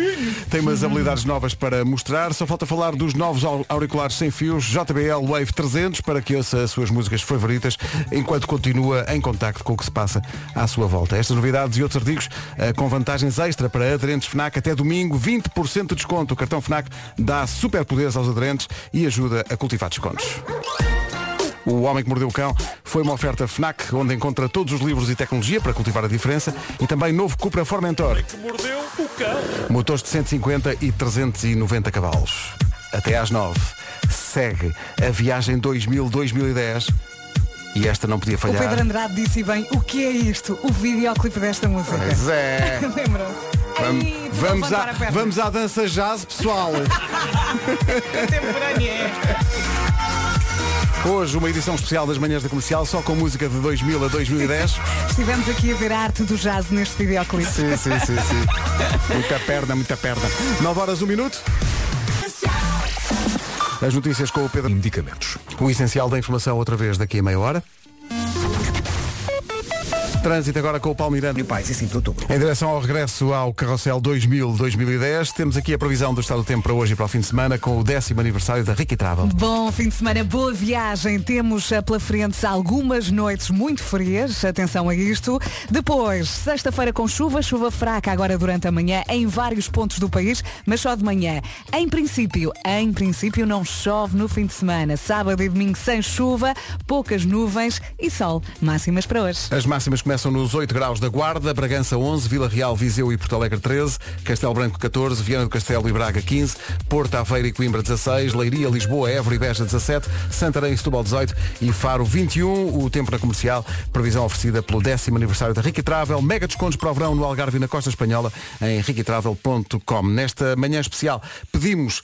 Tem umas habilidades novas para mostrar. Só falta falar dos novos au- auriculares sem fios JBL Wave 300 para que ouça as suas músicas favoritas enquanto continua em contacto com o que se passa à sua volta. Estas novidades e outros artigos eh, com vantagens extra para aderentes FNAC até domingo. 20% de desconto. O cartão FNAC dá superpoderes aos aderentes e ajuda a cultivar descontos. O Homem que Mordeu o Cão foi uma oferta FNAC, onde encontra todos os livros e tecnologia para cultivar a diferença e também novo Cupra Formentor. Que mordeu o cão. Motores de 150 e 390 cavalos. Até às 9. Segue a viagem 2000-2010 e esta não podia O Pedro falhar. Andrade disse bem, o que é isto? O videoclipe desta música. Pois é. Lembram-se? Vamos, vamos, à, vamos à dança jazz, pessoal. Contemporânea. Hoje uma edição especial das manhãs da comercial, só com música de 2000 a 2010. Estivemos aqui a ver a arte do jazz neste videoclipe. Sim, sim, sim, sim. Muita perna, muita perna. 9 horas, 1 minuto. As notícias com o Pedro. Medicamentos. O essencial da informação outra vez daqui a meia hora. Trânsito agora com o Paulo Miranda. E pais, assim de outubro. Em direção ao regresso ao Carrossel 2000-2010, temos aqui a previsão do estado do tempo para hoje e para o fim de semana com o décimo aniversário da Ricky Travel. Bom fim de semana, boa viagem. Temos eh, pela frente algumas noites muito frias, atenção a isto. Depois, sexta-feira com chuva, chuva fraca agora durante a manhã em vários pontos do país, mas só de manhã. Em princípio, em princípio não chove no fim de semana. Sábado e domingo sem chuva, poucas nuvens e sol. Máximas para hoje. As máximas começam nos 8 graus da Guarda, Bragança 11, Vila Real, Viseu e Porto Alegre 13, Castelo Branco 14, Viana do Castelo e Braga 15, Porto Aveiro e Coimbra 16, Leiria, Lisboa, Évora e Beja 17, Santarém e Setúbal 18 e Faro 21. O tempo na comercial, previsão oferecida pelo décimo aniversário da Ricky Travel, mega descontos para o verão no Algarve e na Costa Espanhola em riquitravel.com. Nesta manhã especial pedimos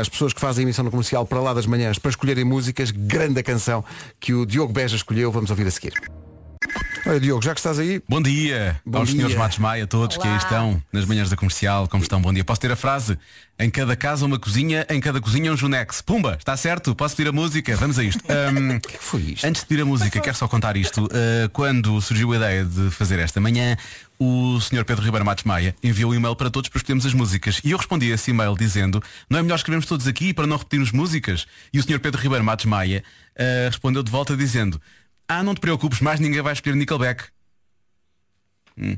às pessoas que fazem emissão no comercial para lá das manhãs para escolherem músicas, grande canção que o Diogo Beja escolheu, vamos ouvir a seguir. Olha, Diogo, já que estás aí. Bom dia Bom aos dia. senhores Matos Maia, todos que aí Olá. estão nas manhãs da comercial, como estão? Bom dia. Posso ter a frase? Em cada casa uma cozinha, em cada cozinha um Junex. Pumba, está certo? Posso pedir a música? Vamos a isto. Um, que foi isto? Antes de pedir a música, quero só contar isto. Uh, quando surgiu a ideia de fazer esta manhã, o Sr. Pedro Ribeiro Matos Maia enviou um e-mail para todos para escolhermos as músicas. E eu respondi a esse e-mail dizendo, não é melhor escrevermos todos aqui para não repetirmos músicas? E o Sr. Pedro Ribeiro Matos Maia uh, respondeu de volta dizendo, ah, não te preocupes, mais ninguém vai escolher Nickelback. Hum.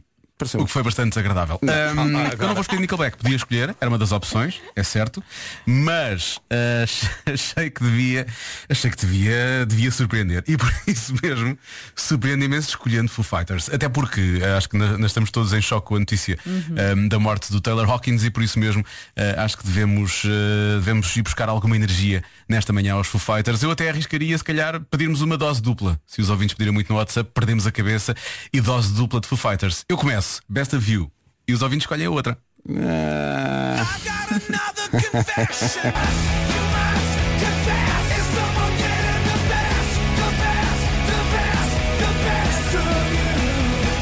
O que foi bastante desagradável. Não. Ahm, Ah, eu não vou escolher Nickelback, podia escolher, era uma das opções, é certo, mas ah, achei que devia, achei que devia, devia surpreender. E por isso mesmo surpreende imenso escolhendo Foo Fighters. Até porque ah, acho que nós nós estamos todos em choque com a notícia Uhum. ahm, da morte do Taylor Hawkins e por isso mesmo ah, acho que devemos, ah, devemos ir buscar alguma energia nesta manhã aos Foo Fighters. Eu até arriscaria, se calhar, pedirmos uma dose dupla. Se os ouvintes pedirem muito no WhatsApp, perdemos a cabeça e dose dupla de Foo Fighters. Eu começo, Best of You. E os ouvintes escolhem a outra.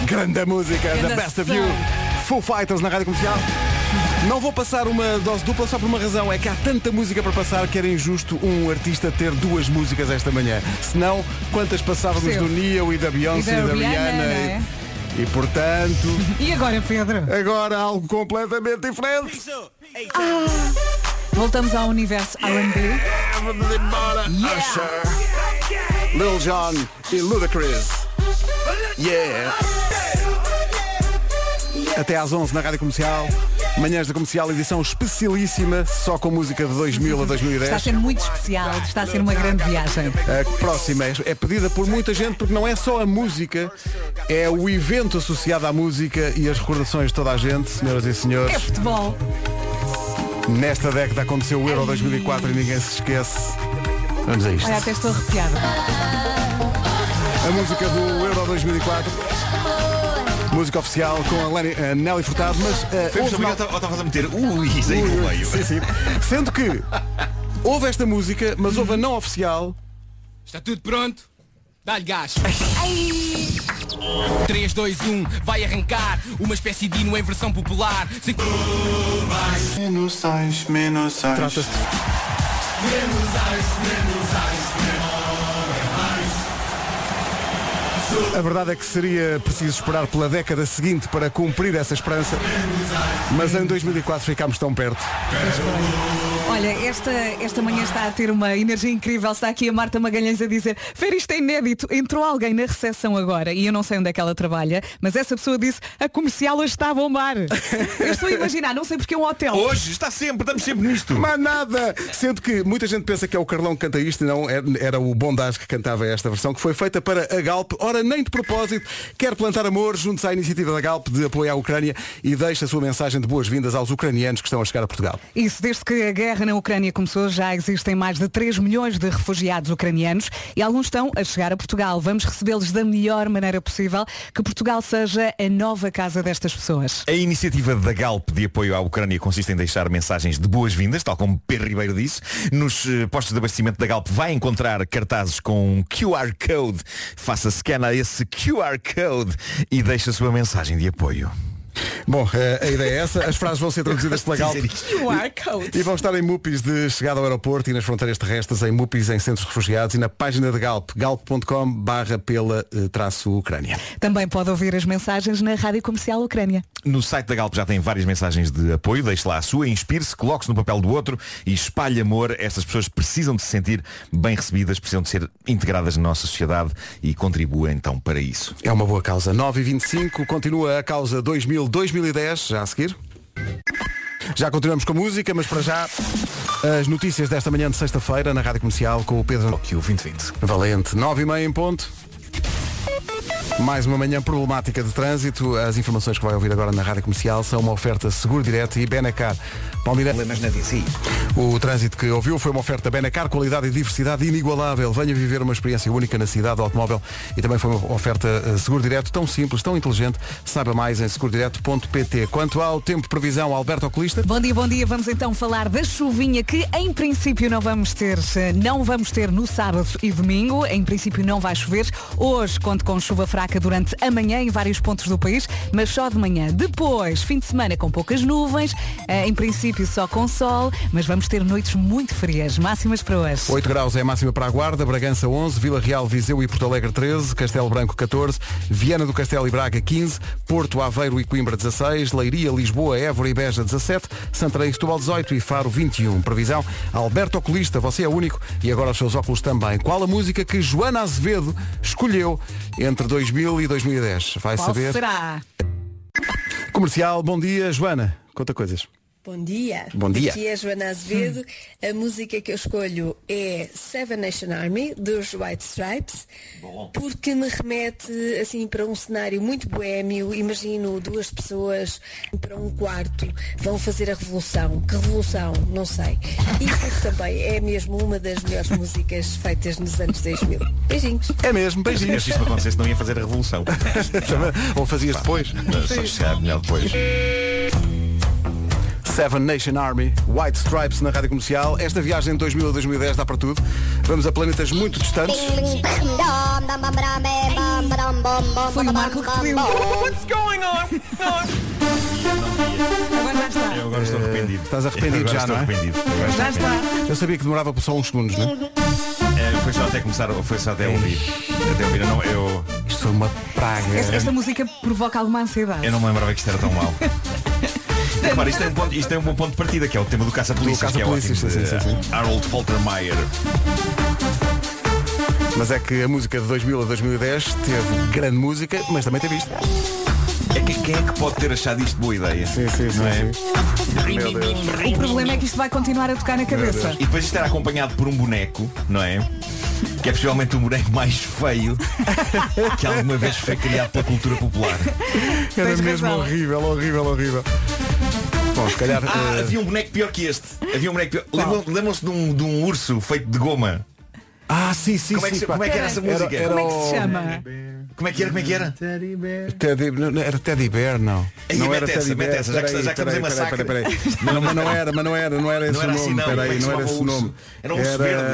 Grande música da Grande Best of. You. Full Fighters na rádio comercial. Não vou passar uma dose dupla só por uma razão, é que há tanta música para passar que era injusto um artista ter duas músicas esta manhã. Senão, quantas passávamos Percebo. do Neo e da Beyoncé E e da da, Rihanna, Rihanna? é? e, e, portanto, E agora, Pedro? agora algo completamente diferente. Ah, voltamos ao universo R&B. Vamos embora. Usher, Lil Jon e Ludacris. Yeah. Até às 11 na Rádio Comercial. Manhãs da Comercial, edição especialíssima, só com música de 2000 a 2010. Está a ser muito especial, está a ser uma grande viagem. A próxima é- é pedida por muita gente porque não é só a música, é o evento associado à música e as recordações de toda a gente, senhoras e senhores. É futebol. Nesta década aconteceu o Euro 2004 e ninguém se esquece. Vamos a isto. Olha, até estou arrepiada. A música do Euro 2004. Música oficial com a, Lenny- a Nelly Furtado, mas eh, Foi houve mal- que eu estava a meter ui, isso aí no meio. sim, sim. Sendo que houve esta música, mas houve a não oficial. Está tudo pronto? Dá-lhe gás. 3, 2, 1, vai arrancar uma espécie de hino em versão popular. Sem... Menos sais, menos sais. Trata-se de Menos ais, menos ais, A verdade é que seria preciso esperar pela década seguinte para cumprir essa esperança, mas em 2004 ficámos tão perto. Olha, esta, esta manhã está a ter uma energia incrível. Está aqui a Marta Magalhães a dizer Fer, isto é inédito. Entrou alguém na recepção agora e eu não sei onde é que ela trabalha, mas essa pessoa disse a comercial hoje está a bombar. eu estou a imaginar, não sei porque é um hotel. Hoje está sempre, estamos sempre nisto. Mas nada! Sendo que muita gente pensa que é o Carlão que canta isto, e não, era, o Bondage que cantava esta versão, que foi feita para a Galp. Ora, nem de propósito, quer plantar amor junto à iniciativa da Galp de apoio à Ucrânia e deixa a sua mensagem de boas-vindas aos ucranianos que estão a chegar a Portugal. Isso, desde que a guerra na Ucrânia começou, já existem mais de 3 milhões de refugiados ucranianos e alguns estão a chegar a Portugal. Vamos recebê-los da melhor maneira possível, que Portugal seja a nova casa destas pessoas. A iniciativa da Galp de apoio à Ucrânia consiste em deixar mensagens de boas-vindas, tal como Pedro Ribeiro disse. Nos eh, postos de abastecimento da Galp vai encontrar cartazes com um QR Code. Faça scan a esse QR Code e deixe a sua mensagem de apoio. Bom, eh, a ideia é essa. As frases vão ser traduzidas pela Galp. E vão estar em MUPIs de chegada ao aeroporto e nas fronteiras terrestres, em MUPIs em centros de refugiados e na página da Galp, galp.com barra pela eh, traço Ucrânia. Também pode ouvir as mensagens na Rádio Comercial Ucrânia. No site da Galp já tem várias mensagens de apoio. Deixe lá a sua, inspire-se, coloque-se no papel do outro e espalhe amor. Estas pessoas precisam de se sentir bem recebidas, precisam de ser integradas na nossa sociedade e contribuem então para isso. É uma boa causa. 9 e 25 continua a causa 2000-2010, já a seguir. Já continuamos com a música, mas para já as notícias desta manhã de sexta-feira na Rádio Comercial com o Pedro Tóquio 2020. Valente. 9 e meia em ponto. Mais uma manhã problemática de trânsito. As informações que vai ouvir agora na Rádio Comercial são uma oferta Seguro Direto e Benacar. Palmeiras. Problemas na DC. O trânsito que ouviu foi uma oferta Benacar, qualidade e diversidade inigualável. Venha viver uma experiência única na cidade do automóvel e também foi uma oferta eh, Seguro Direto tão simples, tão inteligente. Saiba mais em segurodireto.pt. Quanto ao tempo de previsão, Alberto Oculista. Bom dia, bom dia. Vamos então falar da chuvinha que em princípio não vamos ter, eh, não vamos ter no sábado e domingo. Em princípio não vai chover. Hoje conto com chuva fraca durante a manhã em vários pontos do país, mas só de manhã. Depois, fim de semana com poucas nuvens, eh, em princípio só com sol, mas vamos ter noites muito frias. Máximas para hoje. 8 graus é a máxima para a Guarda, Bragança 11, Vila Real, Viseu e Porto Alegre 13, Castelo Branco 14, Viana do Castelo e Braga 15, Porto, Aveiro e Coimbra 16, Leiria, Lisboa, Évora e Beja 17, Santarém e Setúbal 18 e Faro 21. Previsão, Alberto Oculista, você é único e agora os seus óculos também. Qual a música que Joana Azevedo escolheu entre 2000 e 2010? Vai Qual saber. será? Comercial, bom dia, Joana. Conta coisas. Bom dia. Bom dia. Aqui é Joana Azevedo. A música que eu escolho é Seven Nation Army, dos White Stripes, porque me remete assim para um cenário muito boémio. Imagino duas pessoas para um quarto, vão fazer a revolução. Que revolução? Não sei. E porque também é mesmo uma das melhores músicas feitas nos anos 2000. Beijinhos. É mesmo, beijinhos. Se não acontecesse, não ia fazer a revolução. Ou fazias depois? Só chegar melhor depois. Seven Nation Army, White Stripes na Rádio Comercial. Esta viagem de 2000 a 2010 dá para tudo. Vamos a planetas muito distantes. Foi o Marco que pediu. What's going on? Agora já está. Eu agora estou arrependido. Estás arrependido Agora já, estou não é? arrependido. Agora estou Já está. arrependido. Eu sabia que demorava só uns segundos, não é? É, foi só até começar, foi só até ouvir. Até ouvir. Não, eu, Isto foi uma praga. Esta, esta música provoca alguma ansiedade. eu não me lembrava que isto era tão mau. Repara, isto, é um ponto, isto é um bom ponto de partida, que é o tema do Caça-Polícias, que é ótimo, sim, sim, sim. Harold Faltermeyer. Mas é que a música de 2000 a 2010 teve grande música, mas também teve isto. É que, quem é que pode ter achado isto boa ideia? Sim, sim, sim. Não é? sim. Meu Deus. O problema é que isto vai continuar a tocar na cabeça. E depois isto era acompanhado por um boneco, não é? Que é possivelmente o boneco mais feio que alguma vez foi criado pela cultura popular. Era Tens mesmo razão. horrível, horrível, horrível. Bom, se calhar. Ah, eh, havia um boneco pior que este. Havia um boneco pior. Lembram- Lembram-se de um, de um urso feito de goma? Ah, sim, sim, Como é que sim. como é que era essa música? Era, Como é que se chama? Como é que era? Como é que era? Teddy, não, não, era Teddy Bear, não. Aí, não mete era essa, Teddy mete Bear. essa, já que- Peraí, já que estamos em peraí, massacre. peraí, peraí. Não, mas não era, mas não era, não era esse Não era o assim, nome. não. É Peraí, se não era esse nome. Era um urso verde.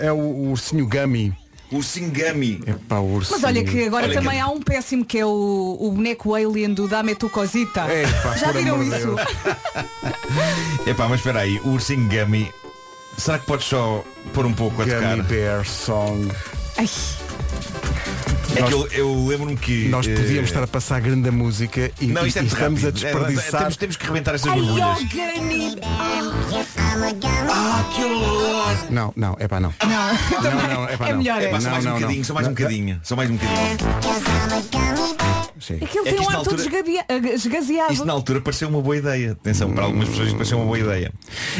É o o ursinho Gummy. O Singami. Epá, ursinho. Mas olha que agora Olha também que- há um péssimo que é o, o boneco alien do Dame tu cosita. Epá, Já por viram amor de isso? Deus. Epá, mas espera aí, o ursinho Gummy. Será que podes só pôr um pouco a tocar? Gummy Bear Song. Ai, É Nós- que eu, eu lembro-me que. Nós podíamos estar a passar grande música e, Não, e- isto é e estamos a. É, desperdiçar. temos, temos que rebentar estas ai, borbulhas. Ah, que horror! Não, não, é pá, não. Não, Não, não, epá, é não. melhor. É, pá, É. só mais Não, um bocadinho, só mais um bocadinho, só mais um bocadinho. Sim. Aquilo É que tem isto um na ar todo altura- esgadia- eh, esgaseado. Isto na altura pareceu uma boa ideia. Atenção, para algumas pessoas isto pareceu uma boa ideia.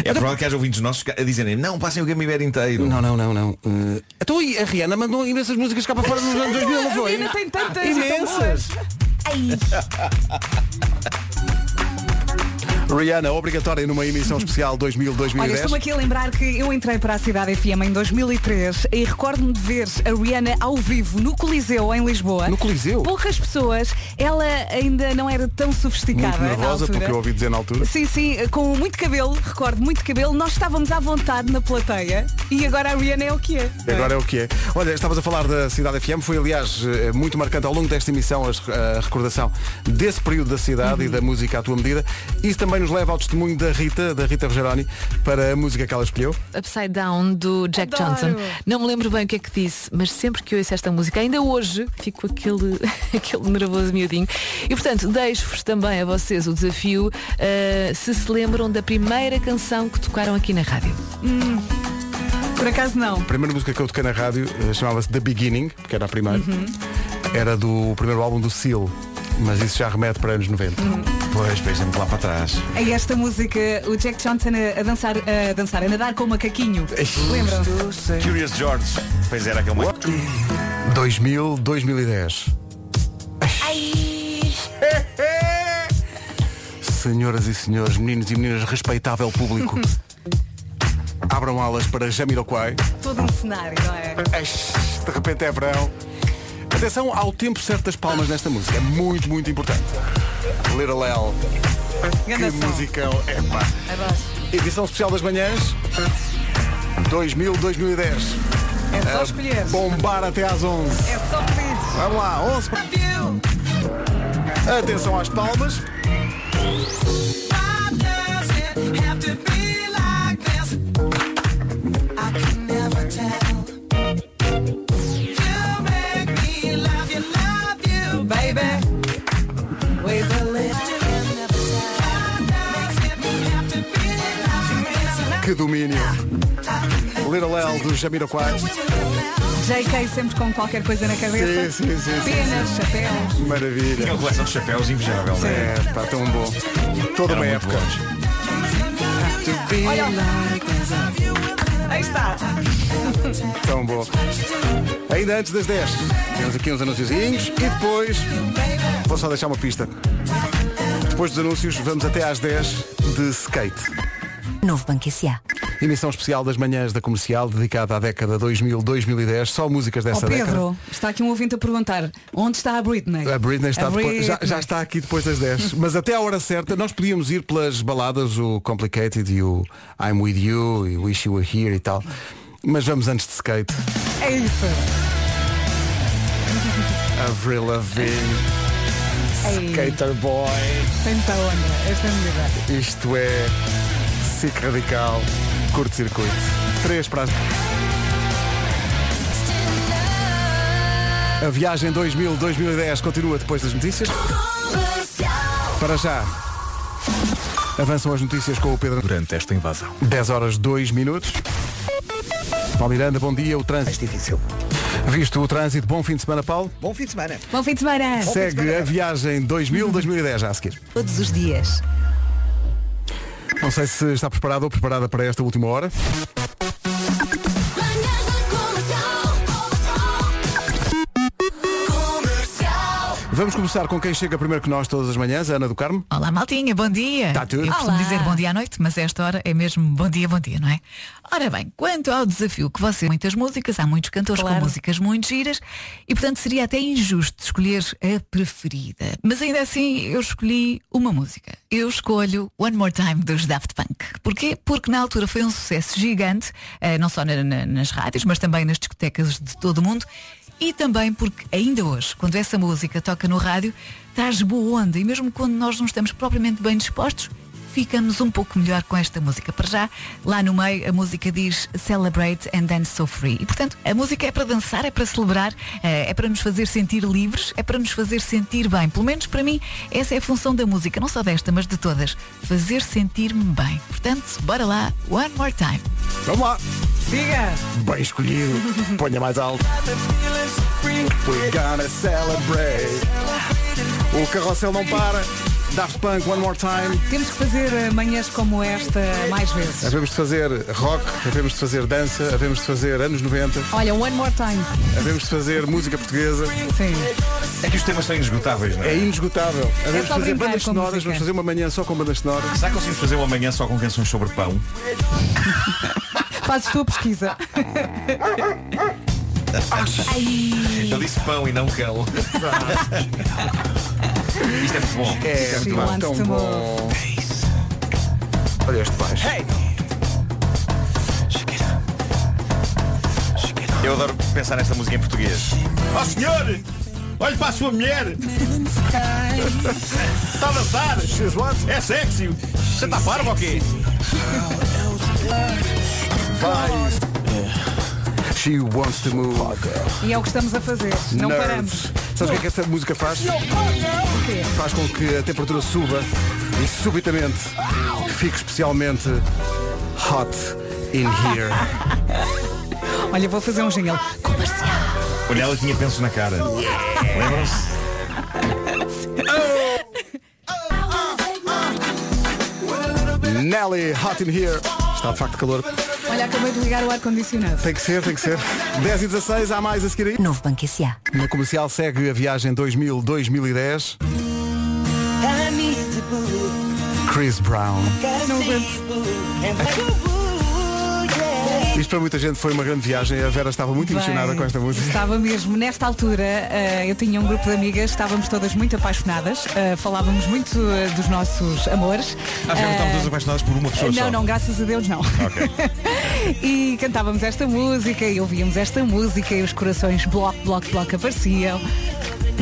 É provável que haja ouvintes nossos a dizerem, não, passem o Gummy Bear inteiro. Não, não, não, não. Eh, então a Rihanna mandou imensas músicas cá para fora nos anos 2000, não A foi? Rihanna tem tantas Imensas. Rihanna, obrigatória numa emissão especial 2000-2010. Olha, estou-me aqui a lembrar que eu entrei para a Cidade FM em 2003 e recordo-me de ver a Rihanna ao vivo no Coliseu, em Lisboa. No Coliseu? Poucas pessoas, ela ainda não era tão sofisticada. Muito nervosa, porque eu ouvi dizer na altura. Sim, sim, com muito cabelo, recordo, muito cabelo. Nós estávamos à vontade na plateia e agora a Rihanna é o que é. Agora é o que é. Olha, estavas a falar da Cidade FM, foi aliás eh, muito marcante ao longo desta emissão a recordação desse período da cidade Uhum. e da música à tua medida. Isso também nos leva ao testemunho da Rita, da Rita Rogeroni, para a música que ela escolheu. Upside Down do Jack Adoro. Johnson. Não me lembro bem o que é que disse, mas sempre que ouço esta música, ainda hoje, fico com aquele, aquele nervoso miudinho. E portanto, deixo-vos também a vocês o desafio uh, se se lembram da primeira canção que tocaram aqui na rádio. Hum, por acaso não. A primeira música que eu toquei na rádio eh, chamava-se The Beginning, porque era a primeira. Uhum. Era do primeiro álbum do Seal, mas isso já remete para anos 90. Uhum. Pois, deixa-me lá para trás. É esta música, o Jack Johnson a, a dançar, a dançar, a nadar com o macaquinho. Lembram-se? Curious George. Pois era aquele 2000, 2010. Senhoras e senhores, meninos e meninas, respeitável público. Abram alas para Jamiroquai. Todo um cenário, não é? De repente é verão. Atenção ao tempo certo das palmas nesta música. É muito, muito importante. Little L. Que musicão. Epá. Edição especial das manhãs. 2000, 2010. É só escolher. Bombar até às 11. É só pedir. Vamos lá, 11 para... Atenção às palmas. Little L do Jamiroquai. JK sempre com qualquer coisa na cabeça. Sim, sim, sim, Penas, chapéus. Maravilha. Tinha uma coleção de chapéus invejável, não é? É, pá, tão bom. Toda Eram uma época. Olha. Aí está. Tão bom. Ainda antes das 10, temos aqui uns anunciozinhos e depois vou só deixar uma pista. Depois dos anúncios, vamos até às 10 de skate. Novo Banco S.A. Emissão especial das manhãs da comercial, dedicada à década 2000-2010, só músicas dessa década. Pedro, está aqui um ouvinte a perguntar onde está a Britney? A Britney está A depois- já, Britney. já está aqui depois das 10. Mas até à hora certa nós podíamos ir pelas baladas, o Complicated e o I'm With You e Wish You Were Here e tal. Mas vamos antes de skate. É isso. Avril Lavigne, Ei. Skater Boy. Muita onda esta medida. Isto é SIC Radical, curto-circuito. 3 para as... A viagem 2000-2010 continua depois das notícias. Para já, avançam as notícias com o Pedro. Durante esta invasão. 10 horas 2 minutos. Paulo Miranda, bom dia. O trânsito. É difícil. Visto o trânsito, bom fim de semana, Paulo. Bom fim de semana. Bom fim de semana. Segue a viagem 2000-2010 já a seguir. Todos os dias. Não sei se está preparado ou preparada para esta última hora. Vamos começar com quem chega primeiro que nós todas as manhãs, a Ana do Carmo. Olá, maltinha, bom dia. Tá tudo. Eu costumo Olá. dizer bom dia à noite, mas a esta hora é mesmo bom dia, bom dia, não é? Ora bem, quanto ao desafio que você muitas músicas, há muitos cantores Claro. com músicas muito giras e portanto seria até injusto escolher a preferida. Mas ainda assim eu escolhi uma música. Eu escolho One More Time dos Daft Punk. Porquê? Porque na altura foi um sucesso gigante, eh, não só na- na- nas rádios, mas também nas discotecas de todo o mundo. E também porque ainda hoje, quando essa música toca no rádio, traz boa onda. E mesmo quando nós não estamos propriamente bem dispostos, ficamos um pouco melhor com esta música. Para já, lá no meio, a música diz Celebrate and Dance So Free. E portanto, a música é para dançar, é para celebrar, eh, é para nos fazer sentir livres, é para nos fazer sentir bem. Pelo menos para mim, essa é a função da música, não só desta, mas de todas. Fazer sentir-me bem. Portanto, bora lá, one more time. Vamos lá. Siga! Bem escolhido. Ponha mais alto. We're gonna celebrate. O carrossel não para. Daft Punk, One More Time. Temos que fazer eh, manhãs como esta mais vezes. Havemos de fazer rock, havemos de fazer dança, havemos de fazer anos 90, Olha, one more time. havemos de fazer música portuguesa. Sim. É que os temas são inesgotáveis, não é? É inesgotável. Havemos de fazer bandas sonoras, música. vamos fazer uma manhã só com bandas sonoras. Será que conseguimos fazer uma manhã só com canções sobre pão? Fazes tu a pesquisa. Eu disse pão e não cão. Isto é muito bom. É, She muito bom. tão bom. Olha este baixo. Eu adoro pensar nesta música em português. Ó senhor! Olhe para a sua mulher! Está a dançar! É sexy! Você está parvo ou quê? Vai. She wants to move. E é o que estamos a fazer. Não Nerds. paramos. Sabes o que é que esta música faz? Faz com que a temperatura suba e subitamente fique especialmente hot in here. Olha, vou fazer um jingle. Comercial. Olha, ela tinha pensos na cara. Lembram-se? Nelly, hot in here. Está de facto calor. Olha, acabei de ligar o ar-condicionado. Tem que ser, tem que ser. 10 e 16, há mais a seguir aí. Novo Banco S.A. Na comercial segue a viagem 2000-2010. Chris Brown. Isto para muita gente foi uma grande viagem. A Vera estava muito emocionada Bem, com esta música. Estava mesmo. Nesta altura, eh, eu tinha um grupo de amigas, estávamos todas muito apaixonadas, eh, falávamos muito eh, dos nossos amores. Acho que estamos todos apaixonados por uma pessoa não, só. não, graças a Deus não. Ok. e cantávamos esta música, e ouvíamos esta música, e os corações bloco, bloco, bloco apareciam.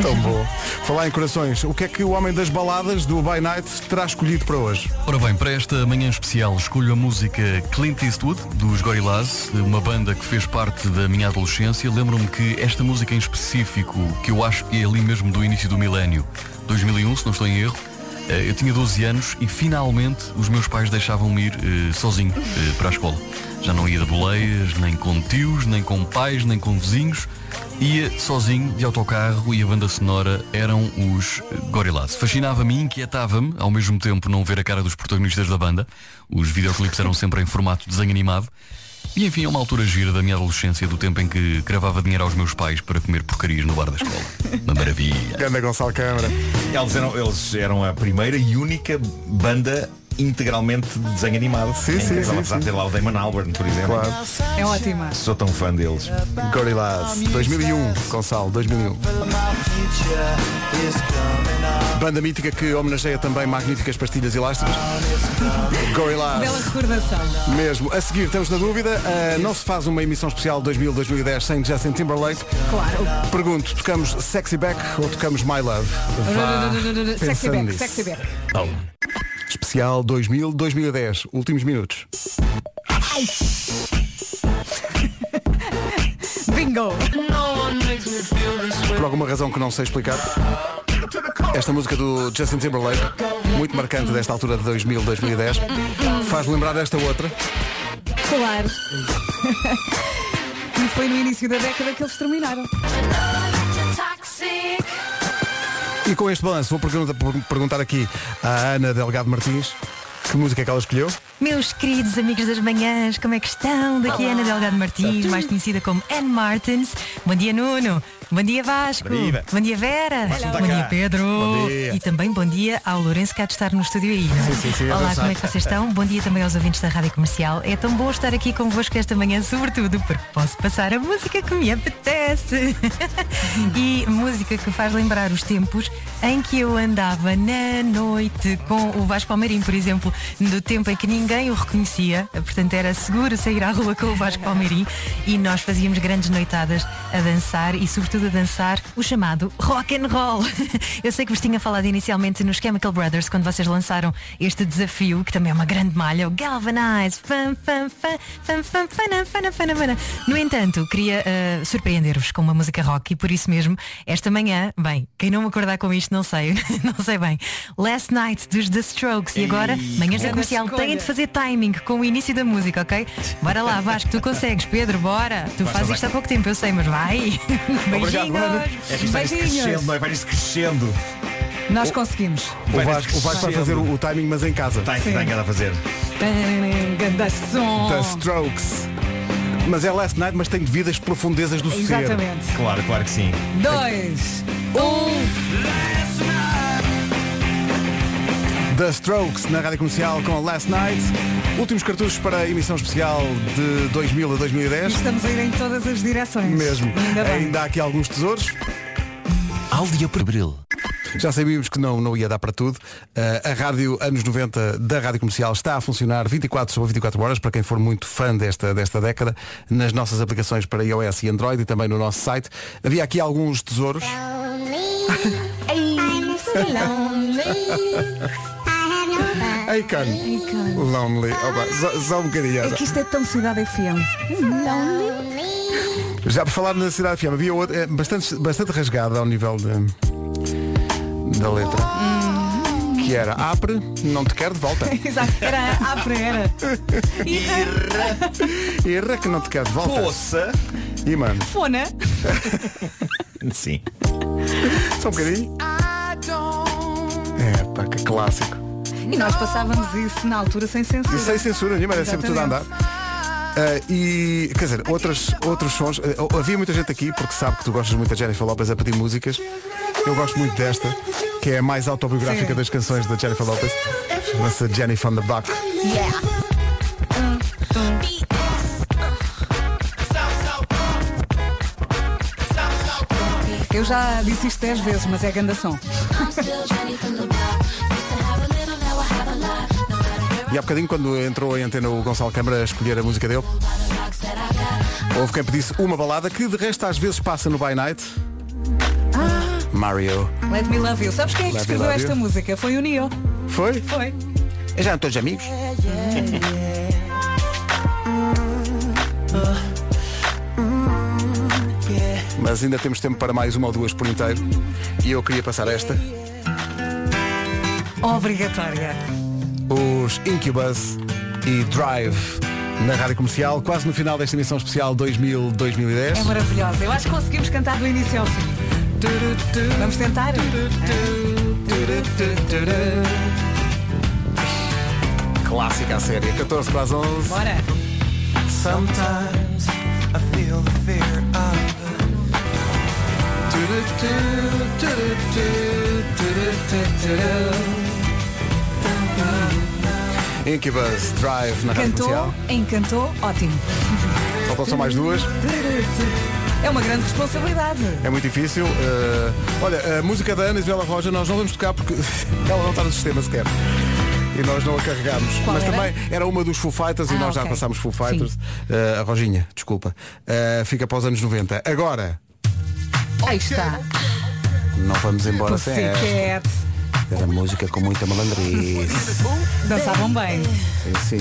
Tão bom. Falar em corações, o que é que o homem das baladas do By Night terá escolhido para hoje? Ora bem, para esta manhã especial escolho a música Clint Eastwood, dos Gorillaz, uma banda que fez parte da minha adolescência. Lembro-me que esta música em específico, que eu acho que é ali mesmo do início do milénio, 2001, se não estou em erro, eh, eu tinha 12 anos e finalmente os meus pais deixavam-me ir eh, sozinho eh, para a escola. Já não ia de boleias, nem com tios, nem com pais, nem com vizinhos. Ia sozinho de autocarro e a banda sonora eram os Gorillaz. Fascinava-me e inquietava-me, ao mesmo tempo não ver a cara dos protagonistas da banda. Os videoclipes eram sempre em formato de desenho animado. E enfim, é uma altura gira da minha adolescência, do tempo em que cravava dinheiro aos meus pais para comer porcarias no bar da escola. Uma maravilha. Ganda Gonçalo Câmara. Eles eram, eles eram a primeira e única banda integralmente de desenho animado. Sim, É sim, sim, apesar de ter lá o Damon Albarn, por exemplo. Claro. É ótima. Sou tão fã deles. Gorillaz, 2001, Gonçalo, 2001. Banda mítica que homenageia também magníficas pastilhas elásticas. Gorillaz. Bela recordação. Mesmo. A seguir, estamos na dúvida. ah, não se faz uma emissão especial 2000-2010 sem Justin Timberlake. Claro. Pergunto, tocamos Sexy Back ou tocamos My Love? Vá Sexy pensando back, nisso. sexy back. Especial 2000-2010. Últimos minutos. Bingo! Por alguma razão que não sei explicar. Esta música do Justin Timberlake, muito marcante desta altura de 2000-2010, faz lembrar desta outra. Claro. e foi no início da década que eles terminaram. E com este balanço vou perguntar, aqui à Ana Delgado Martins que música é que ela escolheu. Meus queridos amigos das manhãs, como é que estão? Daqui é Ana Delgado Martins, mais conhecida como Anne Martins. Bom dia, Nuno. Bom dia, Vasco. Bom dia. Bom dia, Vera. Tá Bom dia, Pedro. Bom dia. E também bom dia ao Lourenço que há de estar no estúdio aí. não é? Sim, sim, sim, a Olá, como é que vocês estão? Bom dia também aos ouvintes da Rádio Comercial. É tão bom estar aqui convosco esta manhã, sobretudo porque posso passar a música que me apetece. e música que faz lembrar os tempos em que eu andava na noite com o Vasco Palmeirim, por exemplo, do tempo em que ninguém o reconhecia, portanto era seguro sair à rua com o Vasco Palmeirim e nós fazíamos grandes noitadas a dançar e sobretudo a dançar o chamado rock and roll. Eu sei que vos tinha falado inicialmente nos Chemical Brothers quando vocês lançaram este desafio, que também é uma grande malha, o Galvanize. Fam, fam, fam, fam, fana, fana, fana, fana. No entanto, queria eh, surpreender-vos com uma música rock e por isso mesmo, esta manhã, bem, quem não me acordar com isto não sei, não sei bem. Last Night dos The Strokes e agora, manhãs da comercial, têm de fazer timing com o início da música, ok? Bora lá, Vasco, tu consegues, Pedro, bora. Tu Vai, fazes vai. isto há pouco tempo, eu sei, mas vai. Obrigado, Beijinhos. Ana. É que isto vai Beijinhos. crescendo, não é? Vai isto crescendo. Nós conseguimos. O Vasco, o Vasco vai fazer o, o timing, mas em casa. Está Sim. está em casa a fazer. Ganda som. The Strokes. Mas é Last Night, mas tem devidas profundezas do ser. Exatamente. Claro, claro que sim. Dois. Um. The Strokes na Rádio Comercial com Last Night. Últimos cartuchos para a emissão especial de 2000 a 2010. Estamos a ir em todas as direções. Mesmo. Ainda. Ainda há aqui alguns tesouros. Aldia Abril. Já sabíamos que não, não ia dar para tudo. Uh, a rádio anos 90 da Rádio Comercial está a funcionar 24 sobre 24 horas para quem for muito fã desta, desta década, nas nossas aplicações para iOS e Android e também no nosso site. Havia aqui alguns tesouros. Aikan. Lonely. Opa, só, só um bocadinho. É que isto é tão cidade FM. Já por falar na Cidade FM, havia outra, é, bastante, bastante rasgada ao nível de- da letra. Que era Apre, não te quero de volta. Exato, era a era. Erra que não te quero de volta. Poça. E mano, Fona. Sim. só um bocadinho. É, pá, que clássico. E nós passávamos isso na altura sem censura. E sem censura nenhuma, era sempre tudo a andar. Ah, e, quer dizer, outras, outros sons. ah, havia muita gente aqui, porque sabe que tu gostas muito da Jennifer Lopez a pedir músicas. Eu gosto muito desta, que é a mais autobiográfica Sim. das canções da Jennifer Lopez. Chama-se Jennifer on the Buck. Yeah. Eu já disse isto 10 vezes, mas é ganda som. E há bocadinho, quando entrou em antena o Gonçalo Câmara a escolher a música dele, houve quem pedisse uma balada que de resto às vezes passa no By Night. Mario. Let me love you. Sabes quem é que Let escreveu esta you. música? Foi o Neo. Foi? Foi. Já eram todos amigos? Mas ainda temos tempo para mais uma ou duas por inteiro. E eu queria passar esta. Obrigatória. Os Incubus e Drive na Rádio Comercial, quase no final desta emissão especial 2000-2010. É maravilhosa. Eu acho que conseguimos cantar do início ao fim. Vamos tentar? Clássica a série, 14 para as 11. Bora. Sometimes I feel the fear of Incubus Drive na Cantou, encantou, ótimo. Faltam só mais duas. É uma grande responsabilidade. É muito difícil. Uh, olha, a música da Ana Isabela Roja nós não vamos tocar porque ela não está no sistema sequer. E nós não a carregamos. Qual Mas era? também era uma dos Foo Fighters e Ah, nós já ok. passámos Foo Fighters. Uh, a Rojinha, desculpa. Uh, fica para os anos 90. Agora, Aí está. não vamos embora sem esta. Era música com muita malandrice. Dançavam bem. Sim.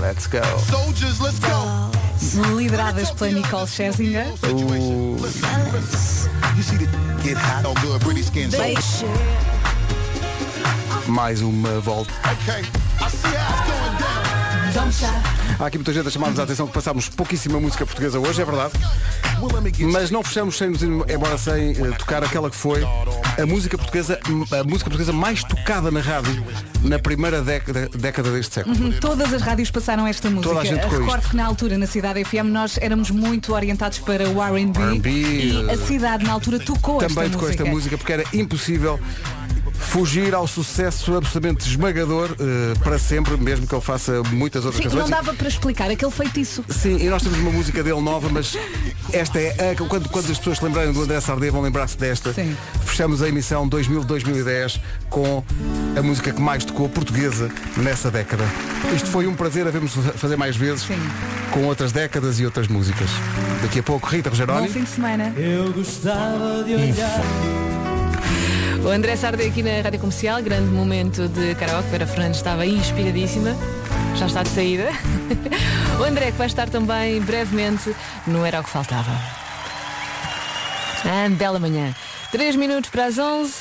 Let's go. Soldiers, let's go. Lideradas pela Nicole Scherzinger. Uh, You see the get hot on good pretty skin. So, mais uma volta. okay, Há aqui muita gente a chamar-nos a atenção que passámos pouquíssima música portuguesa hoje, é verdade. Mas não fechamos sem nos ir embora sem eh, tocar aquela que foi a música portuguesa, a música portuguesa mais tocada na rádio na primeira década, década deste século. Uhum, Todas as rádios passaram esta música. Toda a gente Recordo isto. que na altura, na Cidade FM, nós éramos muito orientados para o R&B R&B, e a cidade na altura tocou Também esta tocou música. esta música porque era impossível fugir ao sucesso absolutamente esmagador eh, para sempre, mesmo que ele faça muitas outras Sim, canções. não dava para explicar aquele feitiço. Sim, e nós temos uma música dele nova, mas esta é a, quando, quando as pessoas se lembrarem do André Sardé vão lembrar-se desta. Sim. Fechamos a emissão 2000-2010 com a música que mais tocou portuguesa nessa década. Isto foi um prazer, havemos fazer mais vezes com outras décadas e outras músicas. Daqui a pouco Rita Bom Rogeroni. fim de semana. Eu gostava de olhar. O André Sardé aqui na Rádio Comercial, grande momento de karaoke. Vera Fernandes estava inspiradíssima. Já está de saída. O André que vai estar também brevemente no Era o que Faltava. Ah, bela manhã. 3 minutos para as 11.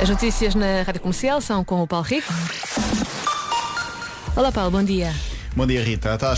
As notícias na Rádio Comercial são com o Paulo Rico. Olá Paulo, bom dia. Bom dia, Rita. Estás